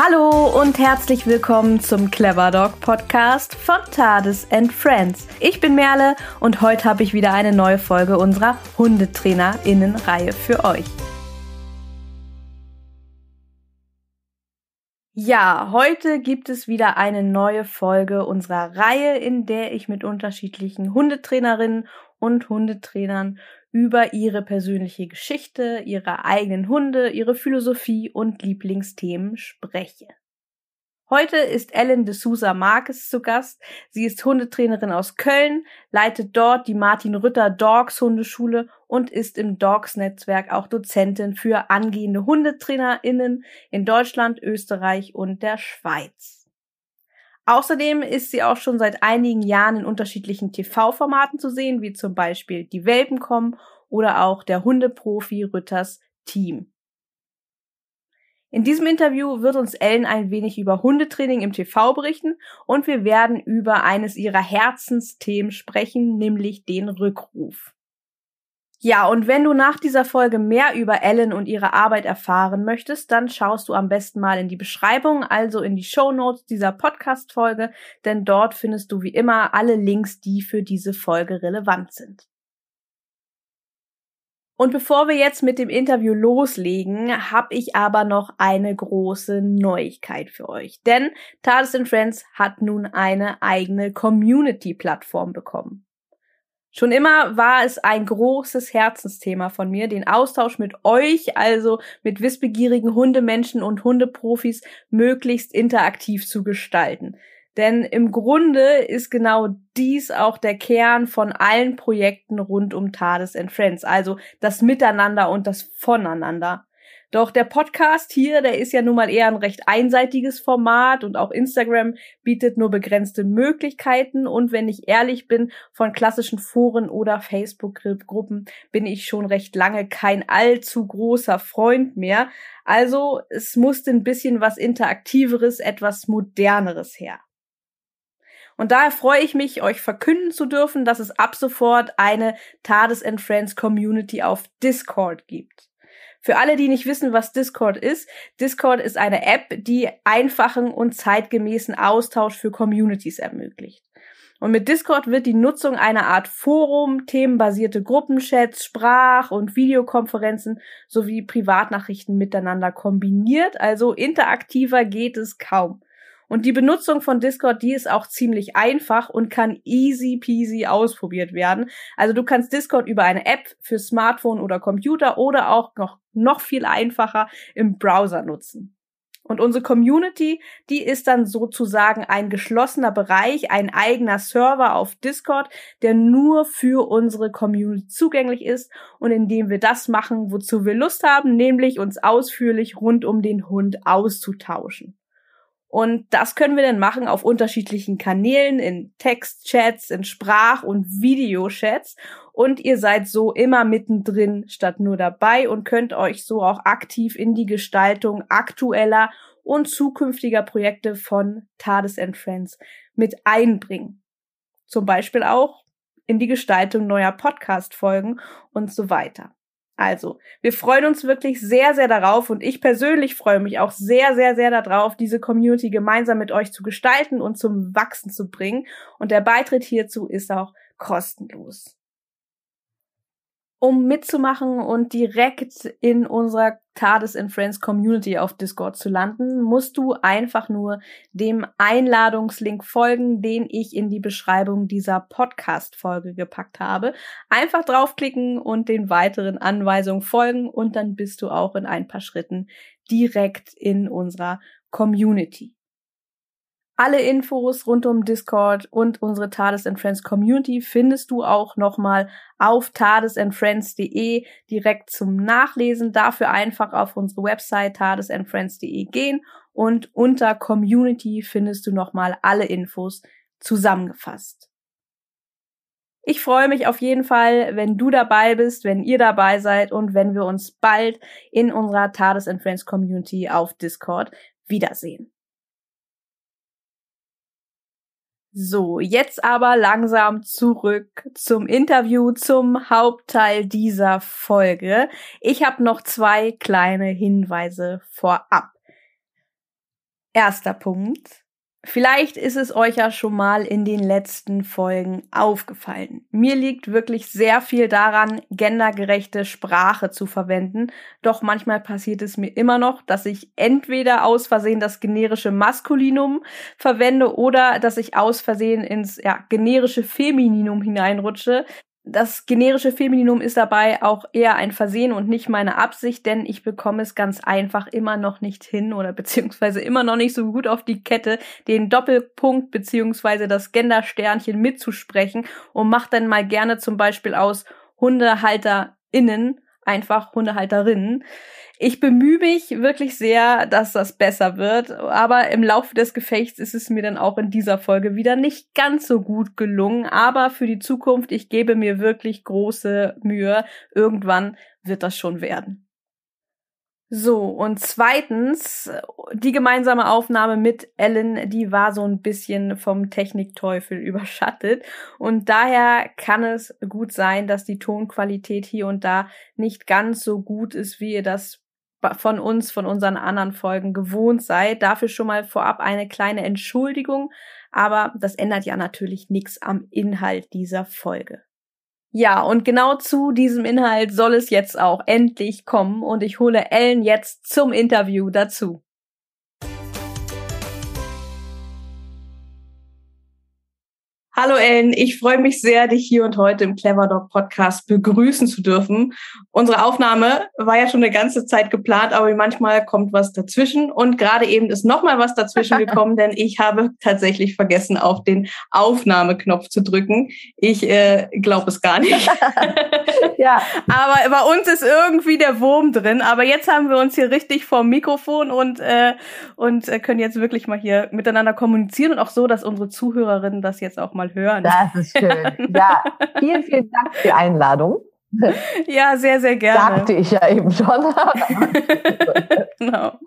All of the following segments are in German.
Hallo und herzlich willkommen zum Clever Dog Podcast von Tades and Friends. Ich bin Merle und heute habe ich wieder eine neue Folge unserer HundetrainerInnen-Reihe für euch. Ja, heute gibt es wieder eine neue Folge unserer Reihe, in der ich mit unterschiedlichen Hundetrainerinnen und Hundetrainern über ihre persönliche Geschichte, ihre eigenen Hunde, ihre Philosophie und Lieblingsthemen spreche. Heute ist Ellen de Sousa Marques zu Gast. Sie ist Hundetrainerin aus Köln, leitet dort die Martin Rütter Dogs Hundeschule und ist im Dogs Netzwerk auch Dozentin für angehende HundetrainerInnen in Deutschland, Österreich und der Schweiz. Außerdem ist sie auch schon seit einigen Jahren in unterschiedlichen TV-Formaten zu sehen, wie zum Beispiel Die Welpen kommen oder auch der Hundeprofi Rütters Team. In diesem Interview wird uns Ellen ein wenig über Hundetraining im TV berichten und wir werden über eines ihrer Herzensthemen sprechen, nämlich den Rückruf. Ja, und wenn du nach dieser Folge mehr über Ellen und ihre Arbeit erfahren möchtest, dann schaust du am besten mal in die Beschreibung, also in die Show Notes dieser Podcast-Folge, denn dort findest du wie immer alle Links, die für diese Folge relevant sind. Und bevor wir jetzt mit dem Interview loslegen, habe ich aber noch eine große Neuigkeit für euch. Denn Tades Friends hat nun eine eigene Community-Plattform bekommen. Schon immer war es ein großes Herzensthema von mir, den Austausch mit euch, also mit wissbegierigen Hundemenschen und Hundeprofis, möglichst interaktiv zu gestalten. Denn im Grunde ist genau dies auch der Kern von allen Projekten rund um Tades and Friends, also das Miteinander und das Voneinander. Doch der Podcast hier, der ist ja nun mal eher ein recht einseitiges Format und auch Instagram bietet nur begrenzte Möglichkeiten und wenn ich ehrlich bin, von klassischen Foren oder Facebook-Gruppen bin ich schon recht lange kein allzu großer Freund mehr. Also es musste ein bisschen was Interaktiveres, etwas Moderneres her. Und daher freue ich mich, euch verkünden zu dürfen, dass es ab sofort eine Tades and Friends Community auf Discord gibt. Für alle, die nicht wissen, was Discord ist, Discord ist eine App, die einfachen und zeitgemäßen Austausch für Communities ermöglicht. Und mit Discord wird die Nutzung einer Art Forum, themenbasierte Gruppenchats, Sprach- und Videokonferenzen sowie Privatnachrichten miteinander kombiniert. Also interaktiver geht es kaum. Und die Benutzung von Discord, die ist auch ziemlich einfach und kann easy peasy ausprobiert werden. Also du kannst Discord über eine App für Smartphone oder Computer oder auch noch, noch viel einfacher im Browser nutzen. Und unsere Community, die ist dann sozusagen ein geschlossener Bereich, ein eigener Server auf Discord, der nur für unsere Community zugänglich ist und in dem wir das machen, wozu wir Lust haben, nämlich uns ausführlich rund um den Hund auszutauschen. Und das können wir dann machen auf unterschiedlichen Kanälen, in Textchats, in Sprach- und Videochats. Und ihr seid so immer mittendrin statt nur dabei und könnt euch so auch aktiv in die Gestaltung aktueller und zukünftiger Projekte von Tades and Friends mit einbringen. Zum Beispiel auch in die Gestaltung neuer Podcast-Folgen und so weiter. Also, wir freuen uns wirklich sehr, sehr darauf und ich persönlich freue mich auch sehr, sehr, sehr darauf, diese Community gemeinsam mit euch zu gestalten und zum Wachsen zu bringen. Und der Beitritt hierzu ist auch kostenlos um mitzumachen und direkt in unserer Tades in Friends Community auf Discord zu landen, musst du einfach nur dem Einladungslink folgen, den ich in die Beschreibung dieser Podcast-Folge gepackt habe. Einfach draufklicken und den weiteren Anweisungen folgen und dann bist du auch in ein paar Schritten direkt in unserer Community. Alle Infos rund um Discord und unsere Tades and Friends Community findest du auch nochmal auf tadesandfriends.de direkt zum Nachlesen. Dafür einfach auf unsere Website tadesandfriends.de gehen und unter Community findest du nochmal alle Infos zusammengefasst. Ich freue mich auf jeden Fall, wenn du dabei bist, wenn ihr dabei seid und wenn wir uns bald in unserer Tades and Friends Community auf Discord wiedersehen. So, jetzt aber langsam zurück zum Interview, zum Hauptteil dieser Folge. Ich habe noch zwei kleine Hinweise vorab. Erster Punkt. Vielleicht ist es euch ja schon mal in den letzten Folgen aufgefallen. Mir liegt wirklich sehr viel daran, gendergerechte Sprache zu verwenden. Doch manchmal passiert es mir immer noch, dass ich entweder aus Versehen das generische Maskulinum verwende oder dass ich aus Versehen ins ja, generische Femininum hineinrutsche das generische Femininum ist dabei auch eher ein Versehen und nicht meine Absicht, denn ich bekomme es ganz einfach immer noch nicht hin oder beziehungsweise immer noch nicht so gut auf die Kette, den Doppelpunkt beziehungsweise das Gendersternchen mitzusprechen und mache dann mal gerne zum Beispiel aus HundehalterInnen einfach Hundehalterinnen. Ich bemühe mich wirklich sehr, dass das besser wird, aber im Laufe des Gefechts ist es mir dann auch in dieser Folge wieder nicht ganz so gut gelungen. Aber für die Zukunft, ich gebe mir wirklich große Mühe. Irgendwann wird das schon werden. So, und zweitens, die gemeinsame Aufnahme mit Ellen, die war so ein bisschen vom Technikteufel überschattet. Und daher kann es gut sein, dass die Tonqualität hier und da nicht ganz so gut ist, wie ihr das von uns, von unseren anderen Folgen gewohnt seid. Dafür schon mal vorab eine kleine Entschuldigung, aber das ändert ja natürlich nichts am Inhalt dieser Folge. Ja, und genau zu diesem Inhalt soll es jetzt auch endlich kommen und ich hole Ellen jetzt zum Interview dazu. Hallo Ellen, ich freue mich sehr, dich hier und heute im Clever Dog Podcast begrüßen zu dürfen. Unsere Aufnahme war ja schon eine ganze Zeit geplant, aber manchmal kommt was dazwischen und gerade eben ist noch mal was dazwischen gekommen, denn ich habe tatsächlich vergessen, auf den Aufnahmeknopf zu drücken. Ich äh, glaube es gar nicht. ja. Aber bei uns ist irgendwie der Wurm drin. Aber jetzt haben wir uns hier richtig vorm Mikrofon und äh, und äh, können jetzt wirklich mal hier miteinander kommunizieren und auch so, dass unsere Zuhörerinnen das jetzt auch mal mal hören. Das ist schön. Ja, vielen, vielen Dank für die Einladung. Ja, sehr, sehr gerne. Sagte ich ja eben schon. genau.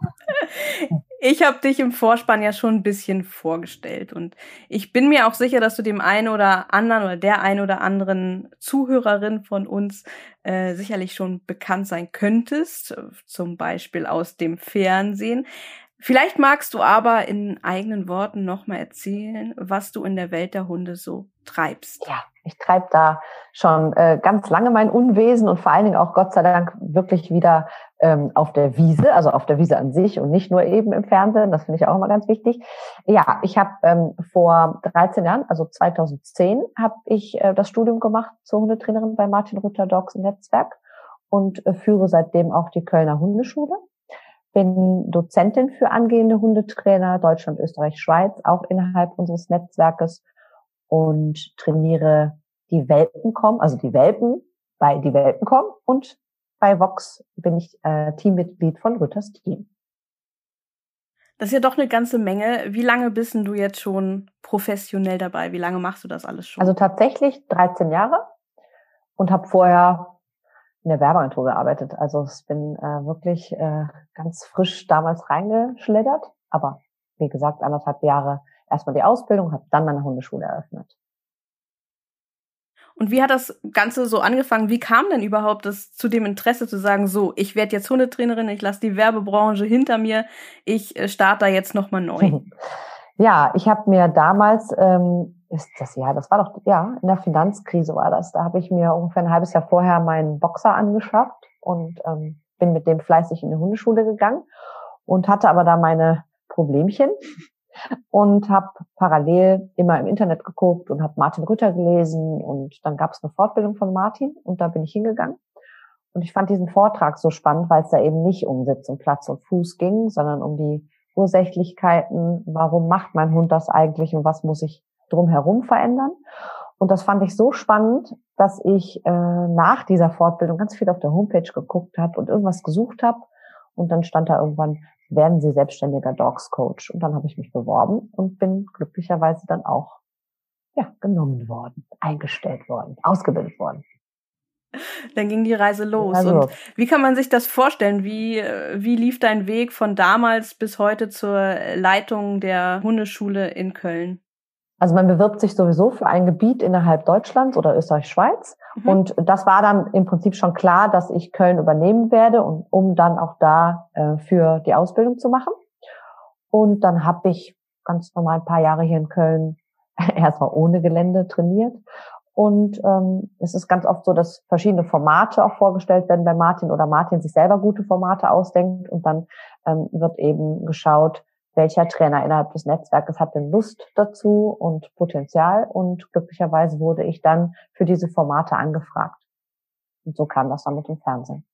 Ich habe dich im Vorspann ja schon ein bisschen vorgestellt und ich bin mir auch sicher, dass du dem einen oder anderen oder der einen oder anderen Zuhörerin von uns äh, sicherlich schon bekannt sein könntest, zum Beispiel aus dem Fernsehen. Vielleicht magst du aber in eigenen Worten nochmal erzählen, was du in der Welt der Hunde so treibst. Ja, ich treibe da schon äh, ganz lange mein Unwesen und vor allen Dingen auch Gott sei Dank wirklich wieder ähm, auf der Wiese, also auf der Wiese an sich und nicht nur eben im Fernsehen. Das finde ich auch immer ganz wichtig. Ja, ich habe ähm, vor 13 Jahren, also 2010, habe ich äh, das Studium gemacht zur Hundetrainerin bei Martin Rütter Dogs Netzwerk und äh, führe seitdem auch die Kölner Hundeschule bin Dozentin für angehende Hundetrainer Deutschland, Österreich, Schweiz, auch innerhalb unseres Netzwerkes und trainiere die Welpencom, also die Welpen bei die Welpencom und bei Vox bin ich äh, Teammitglied von Rütters Team. Das ist ja doch eine ganze Menge. Wie lange bist du jetzt schon professionell dabei? Wie lange machst du das alles schon? Also tatsächlich 13 Jahre und habe vorher in der Werbeagentur gearbeitet. Also ich bin äh, wirklich äh, ganz frisch damals reingeschlittert. Aber wie gesagt, anderthalb Jahre erstmal die Ausbildung, habe dann meine Hundeschule eröffnet. Und wie hat das Ganze so angefangen? Wie kam denn überhaupt das zu dem Interesse zu sagen, so, ich werde jetzt Hundetrainerin, ich lasse die Werbebranche hinter mir, ich äh, starte da jetzt nochmal neu? Ja, ich habe mir damals ähm, ist das ja, das war doch, ja, in der Finanzkrise war das. Da habe ich mir ungefähr ein halbes Jahr vorher meinen Boxer angeschafft und ähm, bin mit dem fleißig in die Hundeschule gegangen und hatte aber da meine Problemchen und habe parallel immer im Internet geguckt und habe Martin Rütter gelesen und dann gab es eine Fortbildung von Martin und da bin ich hingegangen. Und ich fand diesen Vortrag so spannend, weil es da eben nicht um Sitz und Platz und Fuß ging, sondern um die Ursächlichkeiten, warum macht mein Hund das eigentlich und was muss ich drumherum verändern. Und das fand ich so spannend, dass ich äh, nach dieser Fortbildung ganz viel auf der Homepage geguckt habe und irgendwas gesucht habe. Und dann stand da irgendwann, werden Sie selbstständiger Dogs Coach. Und dann habe ich mich beworben und bin glücklicherweise dann auch ja, genommen worden, eingestellt worden, ausgebildet worden. Dann ging die Reise los. Also. Und wie kann man sich das vorstellen? Wie, wie lief dein Weg von damals bis heute zur Leitung der Hundeschule in Köln? Also man bewirbt sich sowieso für ein Gebiet innerhalb Deutschlands oder Österreich-Schweiz. Mhm. Und das war dann im Prinzip schon klar, dass ich Köln übernehmen werde, und, um dann auch da äh, für die Ausbildung zu machen. Und dann habe ich ganz normal ein paar Jahre hier in Köln erstmal ohne Gelände trainiert. Und ähm, es ist ganz oft so, dass verschiedene Formate auch vorgestellt werden bei Martin oder Martin sich selber gute Formate ausdenkt und dann ähm, wird eben geschaut, welcher Trainer innerhalb des Netzwerkes hat denn Lust dazu und Potenzial. Und glücklicherweise wurde ich dann für diese Formate angefragt. Und so kam das dann mit dem Fernsehen.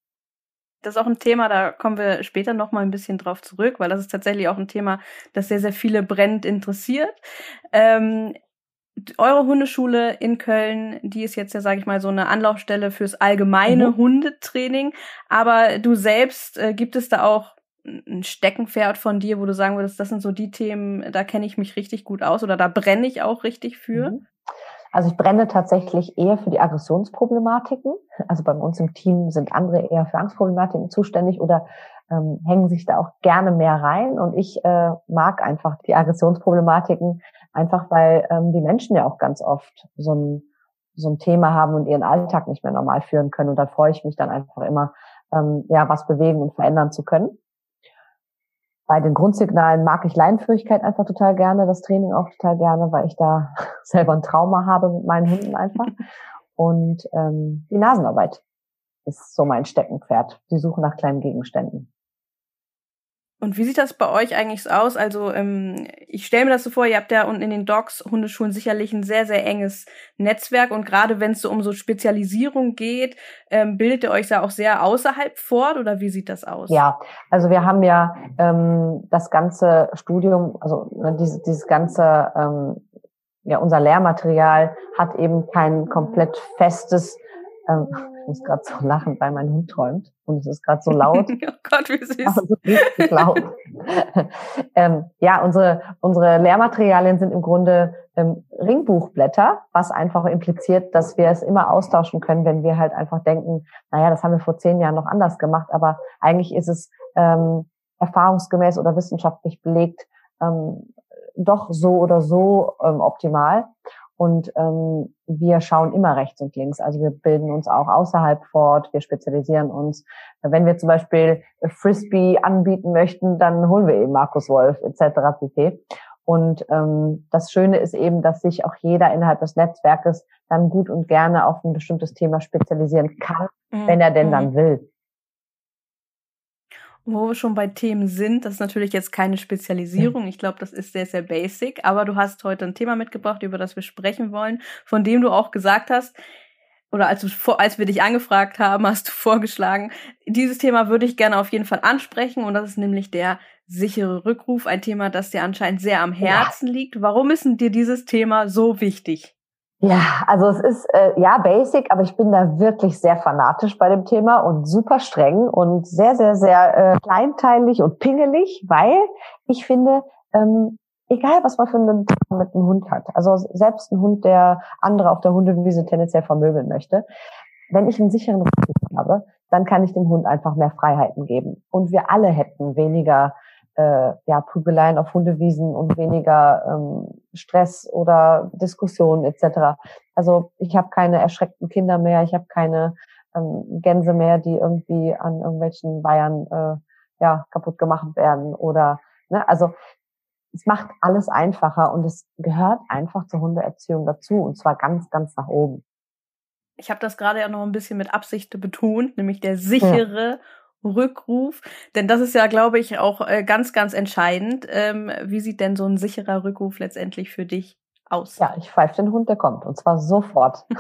Das ist auch ein Thema, da kommen wir später noch mal ein bisschen drauf zurück, weil das ist tatsächlich auch ein Thema, das sehr, sehr viele brennend interessiert. Ähm, eure Hundeschule in Köln, die ist jetzt ja, sage ich mal, so eine Anlaufstelle fürs allgemeine mhm. Hundetraining. Aber du selbst, äh, gibt es da auch ein Steckenpferd von dir, wo du sagen würdest, das sind so die Themen, da kenne ich mich richtig gut aus oder da brenne ich auch richtig für? Mhm. Also ich brenne tatsächlich eher für die Aggressionsproblematiken. Also bei uns im Team sind andere eher für Angstproblematiken zuständig oder ähm, hängen sich da auch gerne mehr rein. Und ich äh, mag einfach die Aggressionsproblematiken, einfach weil ähm, die Menschen ja auch ganz oft so ein, so ein Thema haben und ihren Alltag nicht mehr normal führen können. Und da freue ich mich dann einfach immer, ähm, ja, was bewegen und verändern zu können. Bei den Grundsignalen mag ich Leinenführigkeit einfach total gerne, das Training auch total gerne, weil ich da selber ein Trauma habe mit meinen Hunden einfach. Und ähm, die Nasenarbeit ist so mein Steckenpferd. Die Suche nach kleinen Gegenständen. Und wie sieht das bei euch eigentlich aus? Also ähm, ich stelle mir das so vor, ihr habt ja unten in den Docs Hundeschulen sicherlich ein sehr, sehr enges Netzwerk und gerade wenn es so um so Spezialisierung geht, ähm, bildet ihr euch da auch sehr außerhalb fort oder wie sieht das aus? Ja, also wir haben ja ähm, das ganze Studium, also ne, dieses, dieses ganze, ähm, ja unser Lehrmaterial hat eben kein komplett festes ähm, ich muss gerade so lachen, weil mein Hund träumt und es ist gerade so laut. oh Gott, wie süß. Also richtig laut. ähm, ja, unsere, unsere Lehrmaterialien sind im Grunde ähm, Ringbuchblätter, was einfach impliziert, dass wir es immer austauschen können, wenn wir halt einfach denken, naja, das haben wir vor zehn Jahren noch anders gemacht, aber eigentlich ist es ähm, erfahrungsgemäß oder wissenschaftlich belegt ähm, doch so oder so ähm, optimal. Und ähm, wir schauen immer rechts und links. Also wir bilden uns auch außerhalb fort, wir spezialisieren uns. Wenn wir zum Beispiel Frisbee anbieten möchten, dann holen wir eben Markus Wolf etc. pp. Und ähm, das Schöne ist eben, dass sich auch jeder innerhalb des Netzwerkes dann gut und gerne auf ein bestimmtes Thema spezialisieren kann, mhm. wenn er denn dann mhm. will wo wir schon bei Themen sind, das ist natürlich jetzt keine Spezialisierung. Ich glaube, das ist sehr, sehr basic. Aber du hast heute ein Thema mitgebracht, über das wir sprechen wollen, von dem du auch gesagt hast, oder als, du, als wir dich angefragt haben, hast du vorgeschlagen, dieses Thema würde ich gerne auf jeden Fall ansprechen. Und das ist nämlich der sichere Rückruf, ein Thema, das dir anscheinend sehr am Herzen ja. liegt. Warum ist denn dir dieses Thema so wichtig? Ja, also es ist äh, ja basic, aber ich bin da wirklich sehr fanatisch bei dem Thema und super streng und sehr, sehr, sehr äh, kleinteilig und pingelig, weil ich finde, ähm, egal was man für einen mit einem Hund hat, also selbst ein Hund, der andere auf der Hundewiese tendenziell vermöbeln möchte, wenn ich einen sicheren Rücken habe, dann kann ich dem Hund einfach mehr Freiheiten geben. Und wir alle hätten weniger äh, ja, Prügeleien auf Hundewiesen und weniger ähm, Stress oder Diskussionen etc. Also ich habe keine erschreckten Kinder mehr, ich habe keine ähm, Gänse mehr, die irgendwie an irgendwelchen Weihern äh, ja, kaputt gemacht werden oder ne, also es macht alles einfacher und es gehört einfach zur Hundeerziehung dazu und zwar ganz, ganz nach oben. Ich habe das gerade ja noch ein bisschen mit Absicht betont, nämlich der sichere ja. Rückruf? Denn das ist ja, glaube ich, auch äh, ganz, ganz entscheidend. Ähm, wie sieht denn so ein sicherer Rückruf letztendlich für dich aus? Ja, ich pfeife den Hund, der kommt. Und zwar sofort.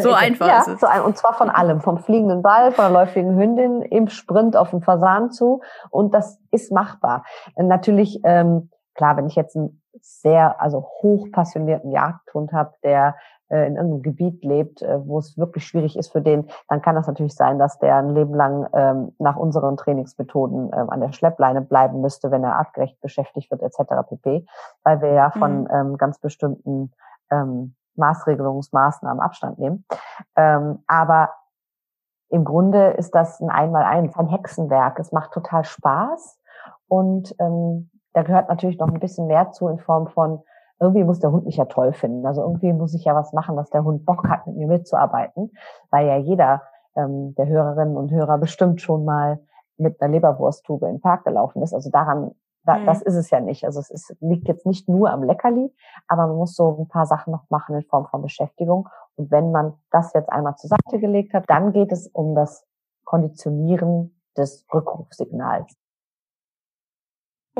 so einfach ja, ist es. So ein, und zwar von allem. Vom fliegenden Ball, von der läufigen Hündin, im Sprint auf den Fasan zu. Und das ist machbar. Natürlich, ähm, klar, wenn ich jetzt einen sehr, also hochpassionierten Jagdhund habe, der äh, in irgendeinem Gebiet lebt, äh, wo es wirklich schwierig ist für den, dann kann das natürlich sein, dass der ein Leben lang ähm, nach unseren Trainingsmethoden ähm, an der Schleppleine bleiben müsste, wenn er artgerecht beschäftigt wird etc. pp. Weil wir ja von mhm. ähm, ganz bestimmten ähm, Maßregelungsmaßnahmen Abstand nehmen. Ähm, aber im Grunde ist das ein Einmaleins, ein Hexenwerk. Es macht total Spaß und ähm, da gehört natürlich noch ein bisschen mehr zu in Form von irgendwie muss der Hund mich ja toll finden. Also irgendwie muss ich ja was machen, dass der Hund Bock hat, mit mir mitzuarbeiten, weil ja jeder ähm, der Hörerinnen und Hörer bestimmt schon mal mit einer Leberwursttube in den Park gelaufen ist. Also daran Da, mhm. Das ist es ja nicht. Also es ist, liegt jetzt nicht nur am Leckerli, aber man muss so ein paar Sachen noch machen in Form von Beschäftigung. Und wenn man das jetzt einmal zur Seite gelegt hat, dann geht es um das Konditionieren des Rückrufsignals.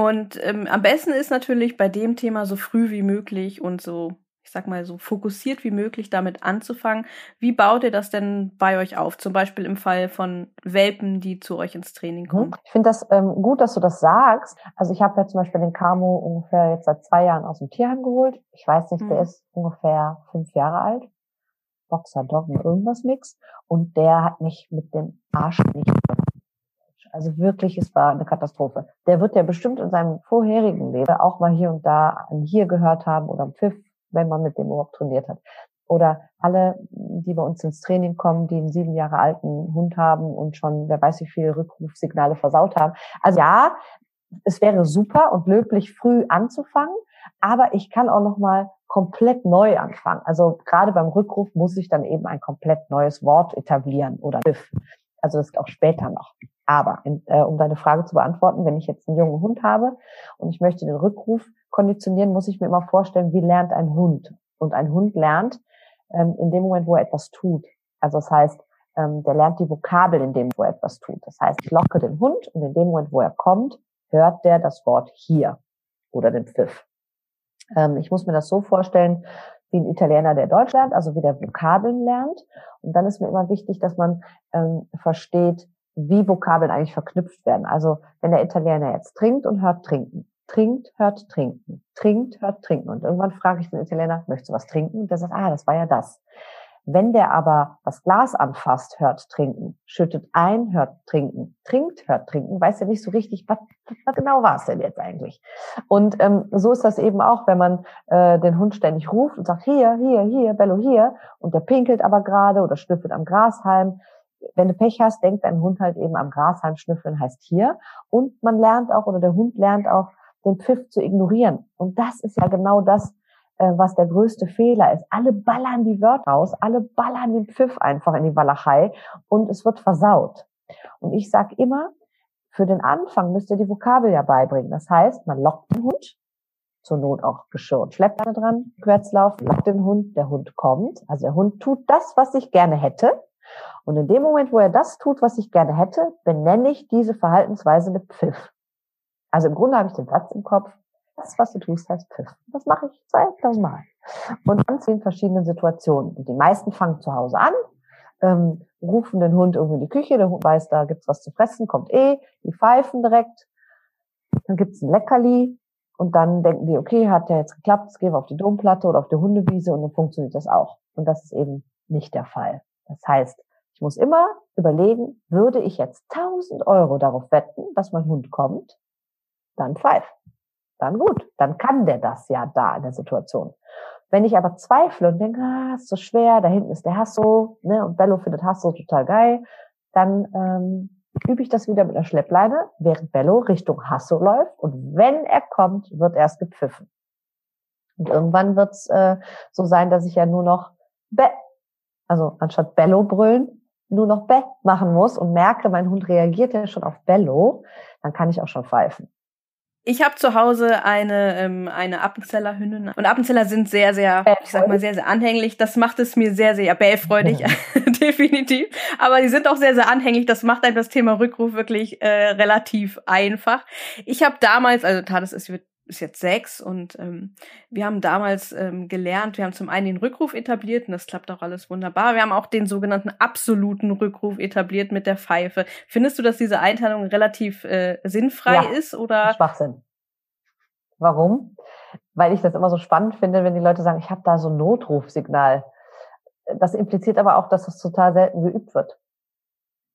Und ähm, am besten ist natürlich bei dem Thema so früh wie möglich und so ich sag mal so fokussiert wie möglich damit anzufangen. Wie baut ihr das denn bei euch auf? Zum Beispiel im Fall von Welpen, die zu euch ins Training mhm. kommen. Ich finde das ähm, gut, dass du das sagst. Also ich habe ja zum Beispiel den Camo ungefähr jetzt seit zwei Jahren aus dem Tierheim geholt. Ich weiß nicht, mhm. der ist ungefähr fünf Jahre alt. Boxer, Doggen, irgendwas Mix. Und der hat mich mit dem Arsch nicht also wirklich, es war eine Katastrophe. Der wird ja bestimmt in seinem vorherigen Leben auch mal hier und da ein Hier gehört haben oder ein Pfiff wenn man mit dem überhaupt trainiert hat. Oder alle, die bei uns ins Training kommen, die einen sieben Jahre alten Hund haben und schon, wer weiß wie viele Rückrufsignale versaut haben. Also ja, es wäre super und löblich früh anzufangen, aber ich kann auch noch mal komplett neu anfangen. Also gerade beim Rückruf muss ich dann eben ein komplett neues Wort etablieren oder Biff. Also das auch später noch. Aber äh, um deine Frage zu beantworten, wenn ich jetzt einen jungen Hund habe und ich möchte den Rückruf konditionieren, muss ich mir immer vorstellen, wie lernt ein Hund. Und ein Hund lernt ähm, in dem Moment, wo er etwas tut. Also das heißt, ähm, der lernt die Vokabel in dem, wo er etwas tut. Das heißt, ich locke den Hund und in dem Moment, wo er kommt, hört der das Wort hier oder den Pfiff. Ähm, ich muss mir das so vorstellen, wie ein Italiener, der Deutsch lernt, also wie der Vokabeln lernt. Und dann ist mir immer wichtig, dass man ähm, versteht, wie Vokabeln eigentlich verknüpft werden. Also wenn der Italiener jetzt trinkt und hört trinken, trinkt, hört trinken, trinkt, hört trinken. Und irgendwann frage ich den Italiener, möchtest du was trinken? Und der sagt, ah, das war ja das. Wenn der aber das Glas anfasst, hört trinken, schüttet ein, hört trinken, trinkt, hört trinken, weiß er nicht so richtig, was, was genau war es denn jetzt eigentlich? Und ähm, so ist das eben auch, wenn man äh, den Hund ständig ruft und sagt, hier, hier, hier, Bello, hier, und der pinkelt aber gerade oder schnüffelt am Grashalm, wenn du Pech hast, denkt dein Hund halt eben am Grashalm schnüffeln heißt hier. Und man lernt auch, oder der Hund lernt auch, den Pfiff zu ignorieren. Und das ist ja genau das, äh, was der größte Fehler ist. Alle ballern die Wörter raus, alle ballern den Pfiff einfach in die Walachei und es wird versaut. Und ich sag immer, für den Anfang müsst ihr die Vokabel ja beibringen. Das heißt, man lockt den Hund, zur Not auch Geschirr und Schleppleine dran, Querzlauf, lockt den Hund, der Hund kommt. Also der Hund tut das, was ich gerne hätte. Und in dem Moment, wo er das tut, was ich gerne hätte, benenne ich diese Verhaltensweise mit Pfiff. Also im Grunde habe ich den Satz im Kopf, das, was du tust, heißt Pfiff. Das mache ich 2000 Mal. Und ganz in verschiedenen Situationen. Und die meisten fangen zu Hause an, ähm, rufen den Hund irgendwie in die Küche, der Hund weiß, da gibt's was zu fressen, kommt eh, die pfeifen direkt, dann gibt's ein Leckerli und dann denken die, okay, hat der jetzt geklappt, jetzt gehen wir auf die Domplatte oder auf die Hundewiese und dann funktioniert das auch. Und das ist eben nicht der Fall. Das heißt, ich muss immer überlegen, würde ich jetzt 1000 Euro darauf wetten, dass mein Hund kommt, dann pfeif. Dann gut, dann kann der das ja da in der Situation. Wenn ich aber zweifle und denke, ah, ist so schwer, da hinten ist der Hasso, ne, und Bello findet Hasso total geil, dann ähm, übe ich das wieder mit einer Schleppleine, während Bello Richtung Hasso läuft. Und wenn er kommt, wird erst gepfiffen. Und irgendwann wird es äh, so sein, dass ich ja nur noch Be also anstatt Bello brüllen, nur noch Be machen muss und merke, mein Hund reagiert ja schon auf Bello, dann kann ich auch schon pfeifen. Ich habe zu Hause eine ähm, eine Appenzeller Hündin und Appenzeller sind sehr sehr, ich sag mal sehr sehr anhänglich. Das macht es mir sehr sehr bellfreudig, ja. definitiv. Aber die sind auch sehr sehr anhänglich. Das macht einem das Thema Rückruf wirklich äh, relativ einfach. Ich habe damals, also Tades ist ist jetzt sechs und ähm, wir haben damals ähm, gelernt, wir haben zum einen den Rückruf etabliert und das klappt auch alles wunderbar. Wir haben auch den sogenannten absoluten Rückruf etabliert mit der Pfeife. Findest du, dass diese Einteilung relativ äh, sinnfrei ja, ist oder? Schwachsinn. Warum? Weil ich das immer so spannend finde, wenn die Leute sagen, ich habe da so ein Notrufsignal. Das impliziert aber auch, dass das total selten geübt wird.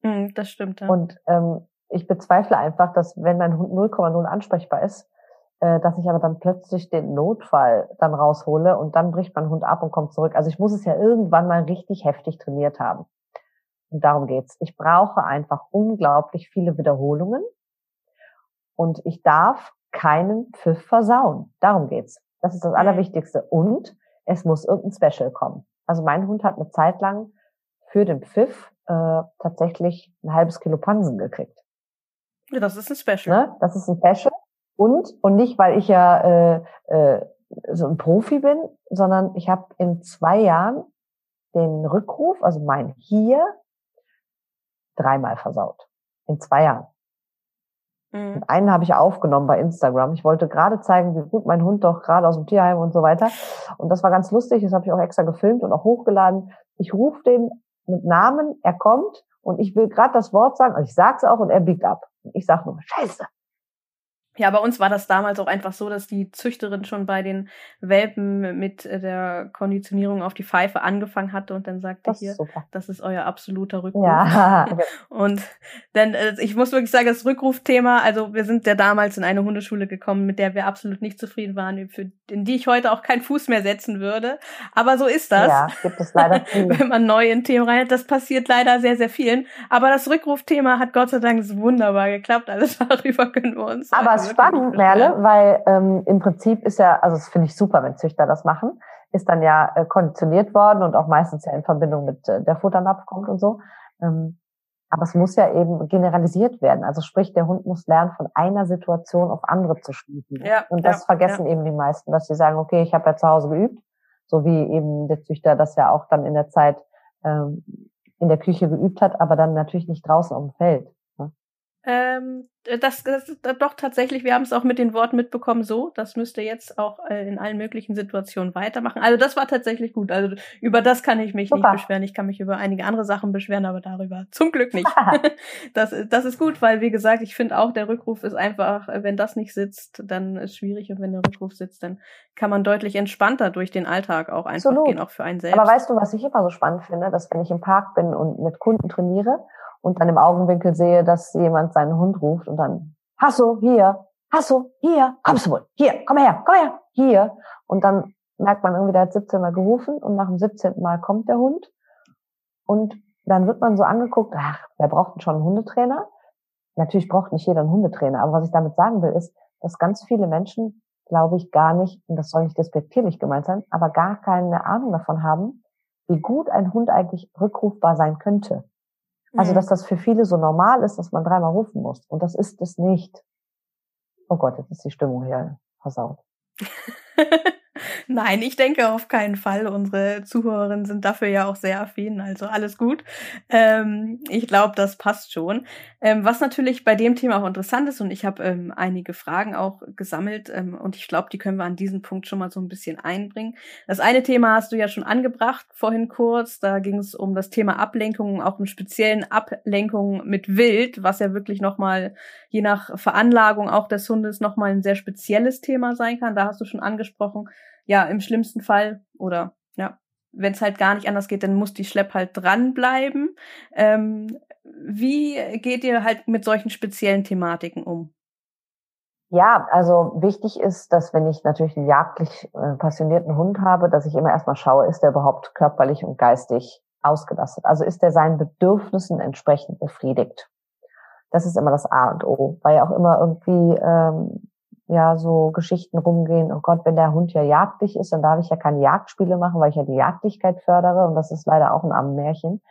Mm, das stimmt. Ja. Und ähm, ich bezweifle einfach, dass wenn mein Hund 0,0 ansprechbar ist, äh, dass ich aber dann plötzlich den Notfall dann raushole und dann bricht mein Hund ab und kommt zurück. Also ich muss es ja irgendwann mal richtig heftig trainiert haben. Und darum geht's. Ich brauche einfach unglaublich viele Wiederholungen und ich darf keinen Pfiff versauen. Darum geht's. Das ist das mhm. Allerwichtigste. Und es muss irgendein Special kommen. Also mein Hund hat eine Zeit lang für den Pfiff äh, tatsächlich ein halbes Kilo Pansen gekriegt. Ja, das ist ein Special. Ne? Das ist ein Special. Und, und nicht, weil ich ja äh, äh, so ein Profi bin, sondern ich habe in zwei Jahren den Rückruf, also mein Hier, dreimal versaut. In zwei Jahren. Mhm. Und einen habe ich aufgenommen bei Instagram. Ich wollte gerade zeigen, wie gut mein Hund doch gerade aus dem Tierheim und so weiter. Und das war ganz lustig. Das habe ich auch extra gefilmt und auch hochgeladen. Ich rufe den mit Namen, er kommt und ich will gerade das Wort sagen. Also ich sage es auch und er biegt ab. Ich sage nur, Scheiße. Ja, bei uns war das damals auch einfach so, dass die Züchterin schon bei den Welpen mit äh, der Konditionierung auf die Pfeife angefangen hatte und dann sagte das hier, das ist euer absoluter Rückruf. Ja. und dann, äh, ich muss wirklich sagen, das Rückrufthema, also wir sind ja damals in eine Hundeschule gekommen, mit der wir absolut nicht zufrieden waren, für, in die ich heute auch keinen Fuß mehr setzen würde. Aber so ist das. Ja, gibt es leider viel. Wenn man neu in Themen rein, das passiert leider sehr, sehr vielen. Aber das Rückrufthema hat Gott sei Dank wunderbar geklappt. Alles darüber können wir uns. Aber ist spannend, Merle, weil ähm, im Prinzip ist ja, also das finde ich super, wenn Züchter das machen, ist dann ja äh, konditioniert worden und auch meistens ja in Verbindung mit äh, der Futternapf kommt und so. Ähm, aber es muss ja eben generalisiert werden. Also sprich, der Hund muss lernen, von einer Situation auf andere zu schließen. Ja, und das ja, vergessen ja. eben die meisten, dass sie sagen, okay, ich habe ja zu Hause geübt, so wie eben der Züchter das ja auch dann in der Zeit ähm, in der Küche geübt hat, aber dann natürlich nicht draußen auf dem Feld. Ähm, äh, das, das ist doch tatsächlich, wir haben es auch mit den Worten mitbekommen, so, das müsste jetzt auch äh, in allen möglichen Situationen weitermachen. Also das war tatsächlich gut. Also über das kann ich mich Super. nicht beschweren. Ich kann mich über einige andere Sachen beschweren, aber darüber zum Glück nicht. das, das ist gut, weil wie gesagt, ich finde auch, der Rückruf ist einfach, wenn das nicht sitzt, dann ist schwierig und wenn der Rückruf sitzt, dann kann man deutlich entspannter durch den Alltag auch einfach Absolut. gehen, auch für einen selbst. Aber weißt du, was ich immer so spannend finde, dass wenn ich im Park bin und mit Kunden trainiere und dann im Augenwinkel sehe, dass jemand seinen Hund ruft und dann, Hasso, hier, Hasso, hier, kommst du wohl, hier, komm her, komm her, hier. Und dann merkt man irgendwie, der hat 17 Mal gerufen und nach dem 17. Mal kommt der Hund. Und dann wird man so angeguckt, ach, wer braucht denn schon einen Hundetrainer? Natürlich braucht nicht jeder einen Hundetrainer, aber was ich damit sagen will, ist, dass ganz viele Menschen, glaube ich, gar nicht, und das soll nicht despektierlich gemeint sein, aber gar keine Ahnung davon haben, wie gut ein Hund eigentlich rückrufbar sein könnte. Also, mhm. dass das für viele so normal ist, dass man dreimal rufen muss. Und das ist es nicht. Oh Gott, jetzt ist die Stimmung hier versaut. Nein, ich denke auf keinen Fall. Unsere Zuhörerinnen sind dafür ja auch sehr affin, also alles gut. Ähm, ich glaube, das passt schon. Ähm, was natürlich bei dem Thema auch interessant ist, und ich habe ähm, einige Fragen auch gesammelt, ähm, und ich glaube, die können wir an diesem Punkt schon mal so ein bisschen einbringen. Das eine Thema hast du ja schon angebracht, vorhin kurz. Da ging es um das Thema Ablenkung, auch im speziellen Ablenkung mit Wild, was ja wirklich nochmal, je nach Veranlagung auch des Hundes, nochmal ein sehr spezielles Thema sein kann. Da hast du schon angesprochen, ja, im schlimmsten Fall oder ja, wenn es halt gar nicht anders geht, dann muss die Schlepp halt dranbleiben. Ähm, wie geht ihr halt mit solchen speziellen Thematiken um? Ja, also wichtig ist, dass wenn ich natürlich einen jagdlich äh, passionierten Hund habe, dass ich immer erstmal schaue, ist er überhaupt körperlich und geistig ausgelastet? Also ist er seinen Bedürfnissen entsprechend befriedigt? Das ist immer das A und O, weil ja auch immer irgendwie ähm, ja so Geschichten rumgehen, oh Gott, wenn der Hund ja jagdlich ist, dann darf ich ja keine Jagdspiele machen, weil ich ja die Jagdlichkeit fördere und das ist leider auch ein armes Märchen.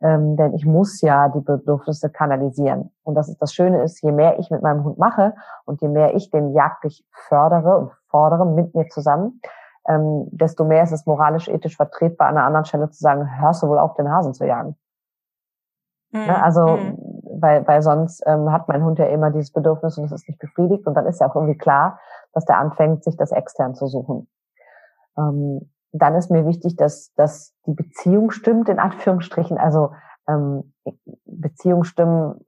Ähm, denn ich muss ja die Bedürfnisse kanalisieren. Und das ist das Schöne ist, je mehr ich mit meinem Hund mache und je mehr ich den jagdlich fördere und fordere mit mir zusammen, ähm, desto mehr ist es moralisch, ethisch vertretbar, an einer anderen Stelle zu sagen, hörst du wohl auf, den Hasen zu jagen. Mhm. Ne? Also mhm weil, weil sonst ähm, hat mein Hund ja immer dieses Bedürfnis und es ist nicht befriedigt und dann ist ja auch irgendwie klar, dass der anfängt, sich das extern zu suchen. Ähm, dann ist mir wichtig, dass, dass die Beziehung stimmt, in Anführungsstrichen. Also ähm, Beziehung stimmen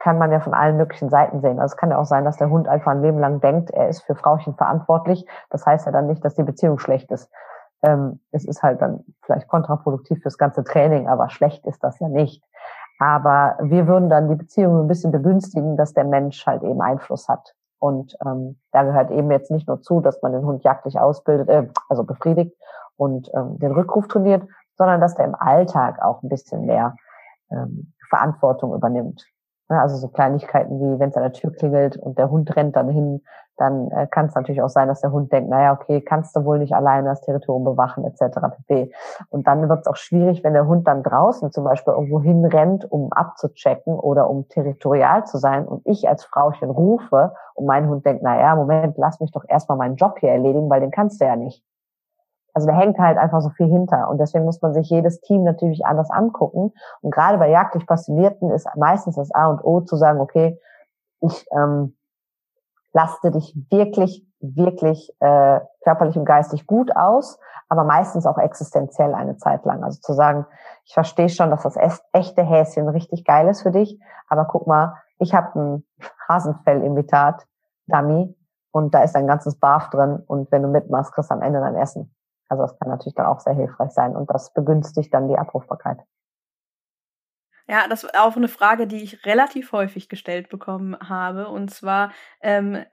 kann man ja von allen möglichen Seiten sehen. Also es kann ja auch sein, dass der Hund einfach ein Leben lang denkt, er ist für Frauchen verantwortlich. Das heißt ja dann nicht, dass die Beziehung schlecht ist. Ähm, es ist halt dann vielleicht kontraproduktiv fürs ganze Training, aber schlecht ist das ja nicht. Aber wir würden dann die Beziehung ein bisschen begünstigen, dass der Mensch halt eben Einfluss hat. Und ähm, da gehört eben jetzt nicht nur zu, dass man den Hund jagdlich ausbildet, äh, also befriedigt und ähm, den Rückruf trainiert, sondern dass der im Alltag auch ein bisschen mehr ähm, Verantwortung übernimmt. Ja, also so Kleinigkeiten wie, wenn es an der Tür klingelt und der Hund rennt dann hin, dann äh, kann es natürlich auch sein, dass der Hund denkt, naja, okay, kannst du wohl nicht alleine das Territorium bewachen, etc. pp. Und dann wird es auch schwierig, wenn der Hund dann draußen zum Beispiel irgendwo hinrennt, um abzuchecken oder um territorial zu sein und ich als Frauchen rufe und mein Hund denkt, naja, Moment, lass mich doch erstmal meinen Job hier erledigen, weil den kannst du ja nicht. Also da hängt halt einfach so viel hinter. Und deswegen muss man sich jedes Team natürlich anders angucken. Und gerade bei jagdlich Passionierten ist meistens das A und O zu sagen, okay, ich ähm, laste dich wirklich, wirklich äh, körperlich und geistig gut aus, aber meistens auch existenziell eine Zeit lang. Also zu sagen, ich verstehe schon, dass das echte Häschen richtig geil ist für dich, aber guck mal, ich habe ein Hasenfell-Imitat, Dummy, und da ist ein ganzes Barf drin und wenn du mitmachst, kriegst du am Ende dein Essen. Also das kann natürlich dann auch sehr hilfreich sein und das begünstigt dann die Abrufbarkeit. Ja, das ist auch eine Frage, die ich relativ häufig gestellt bekommen habe. Und zwar, ähm,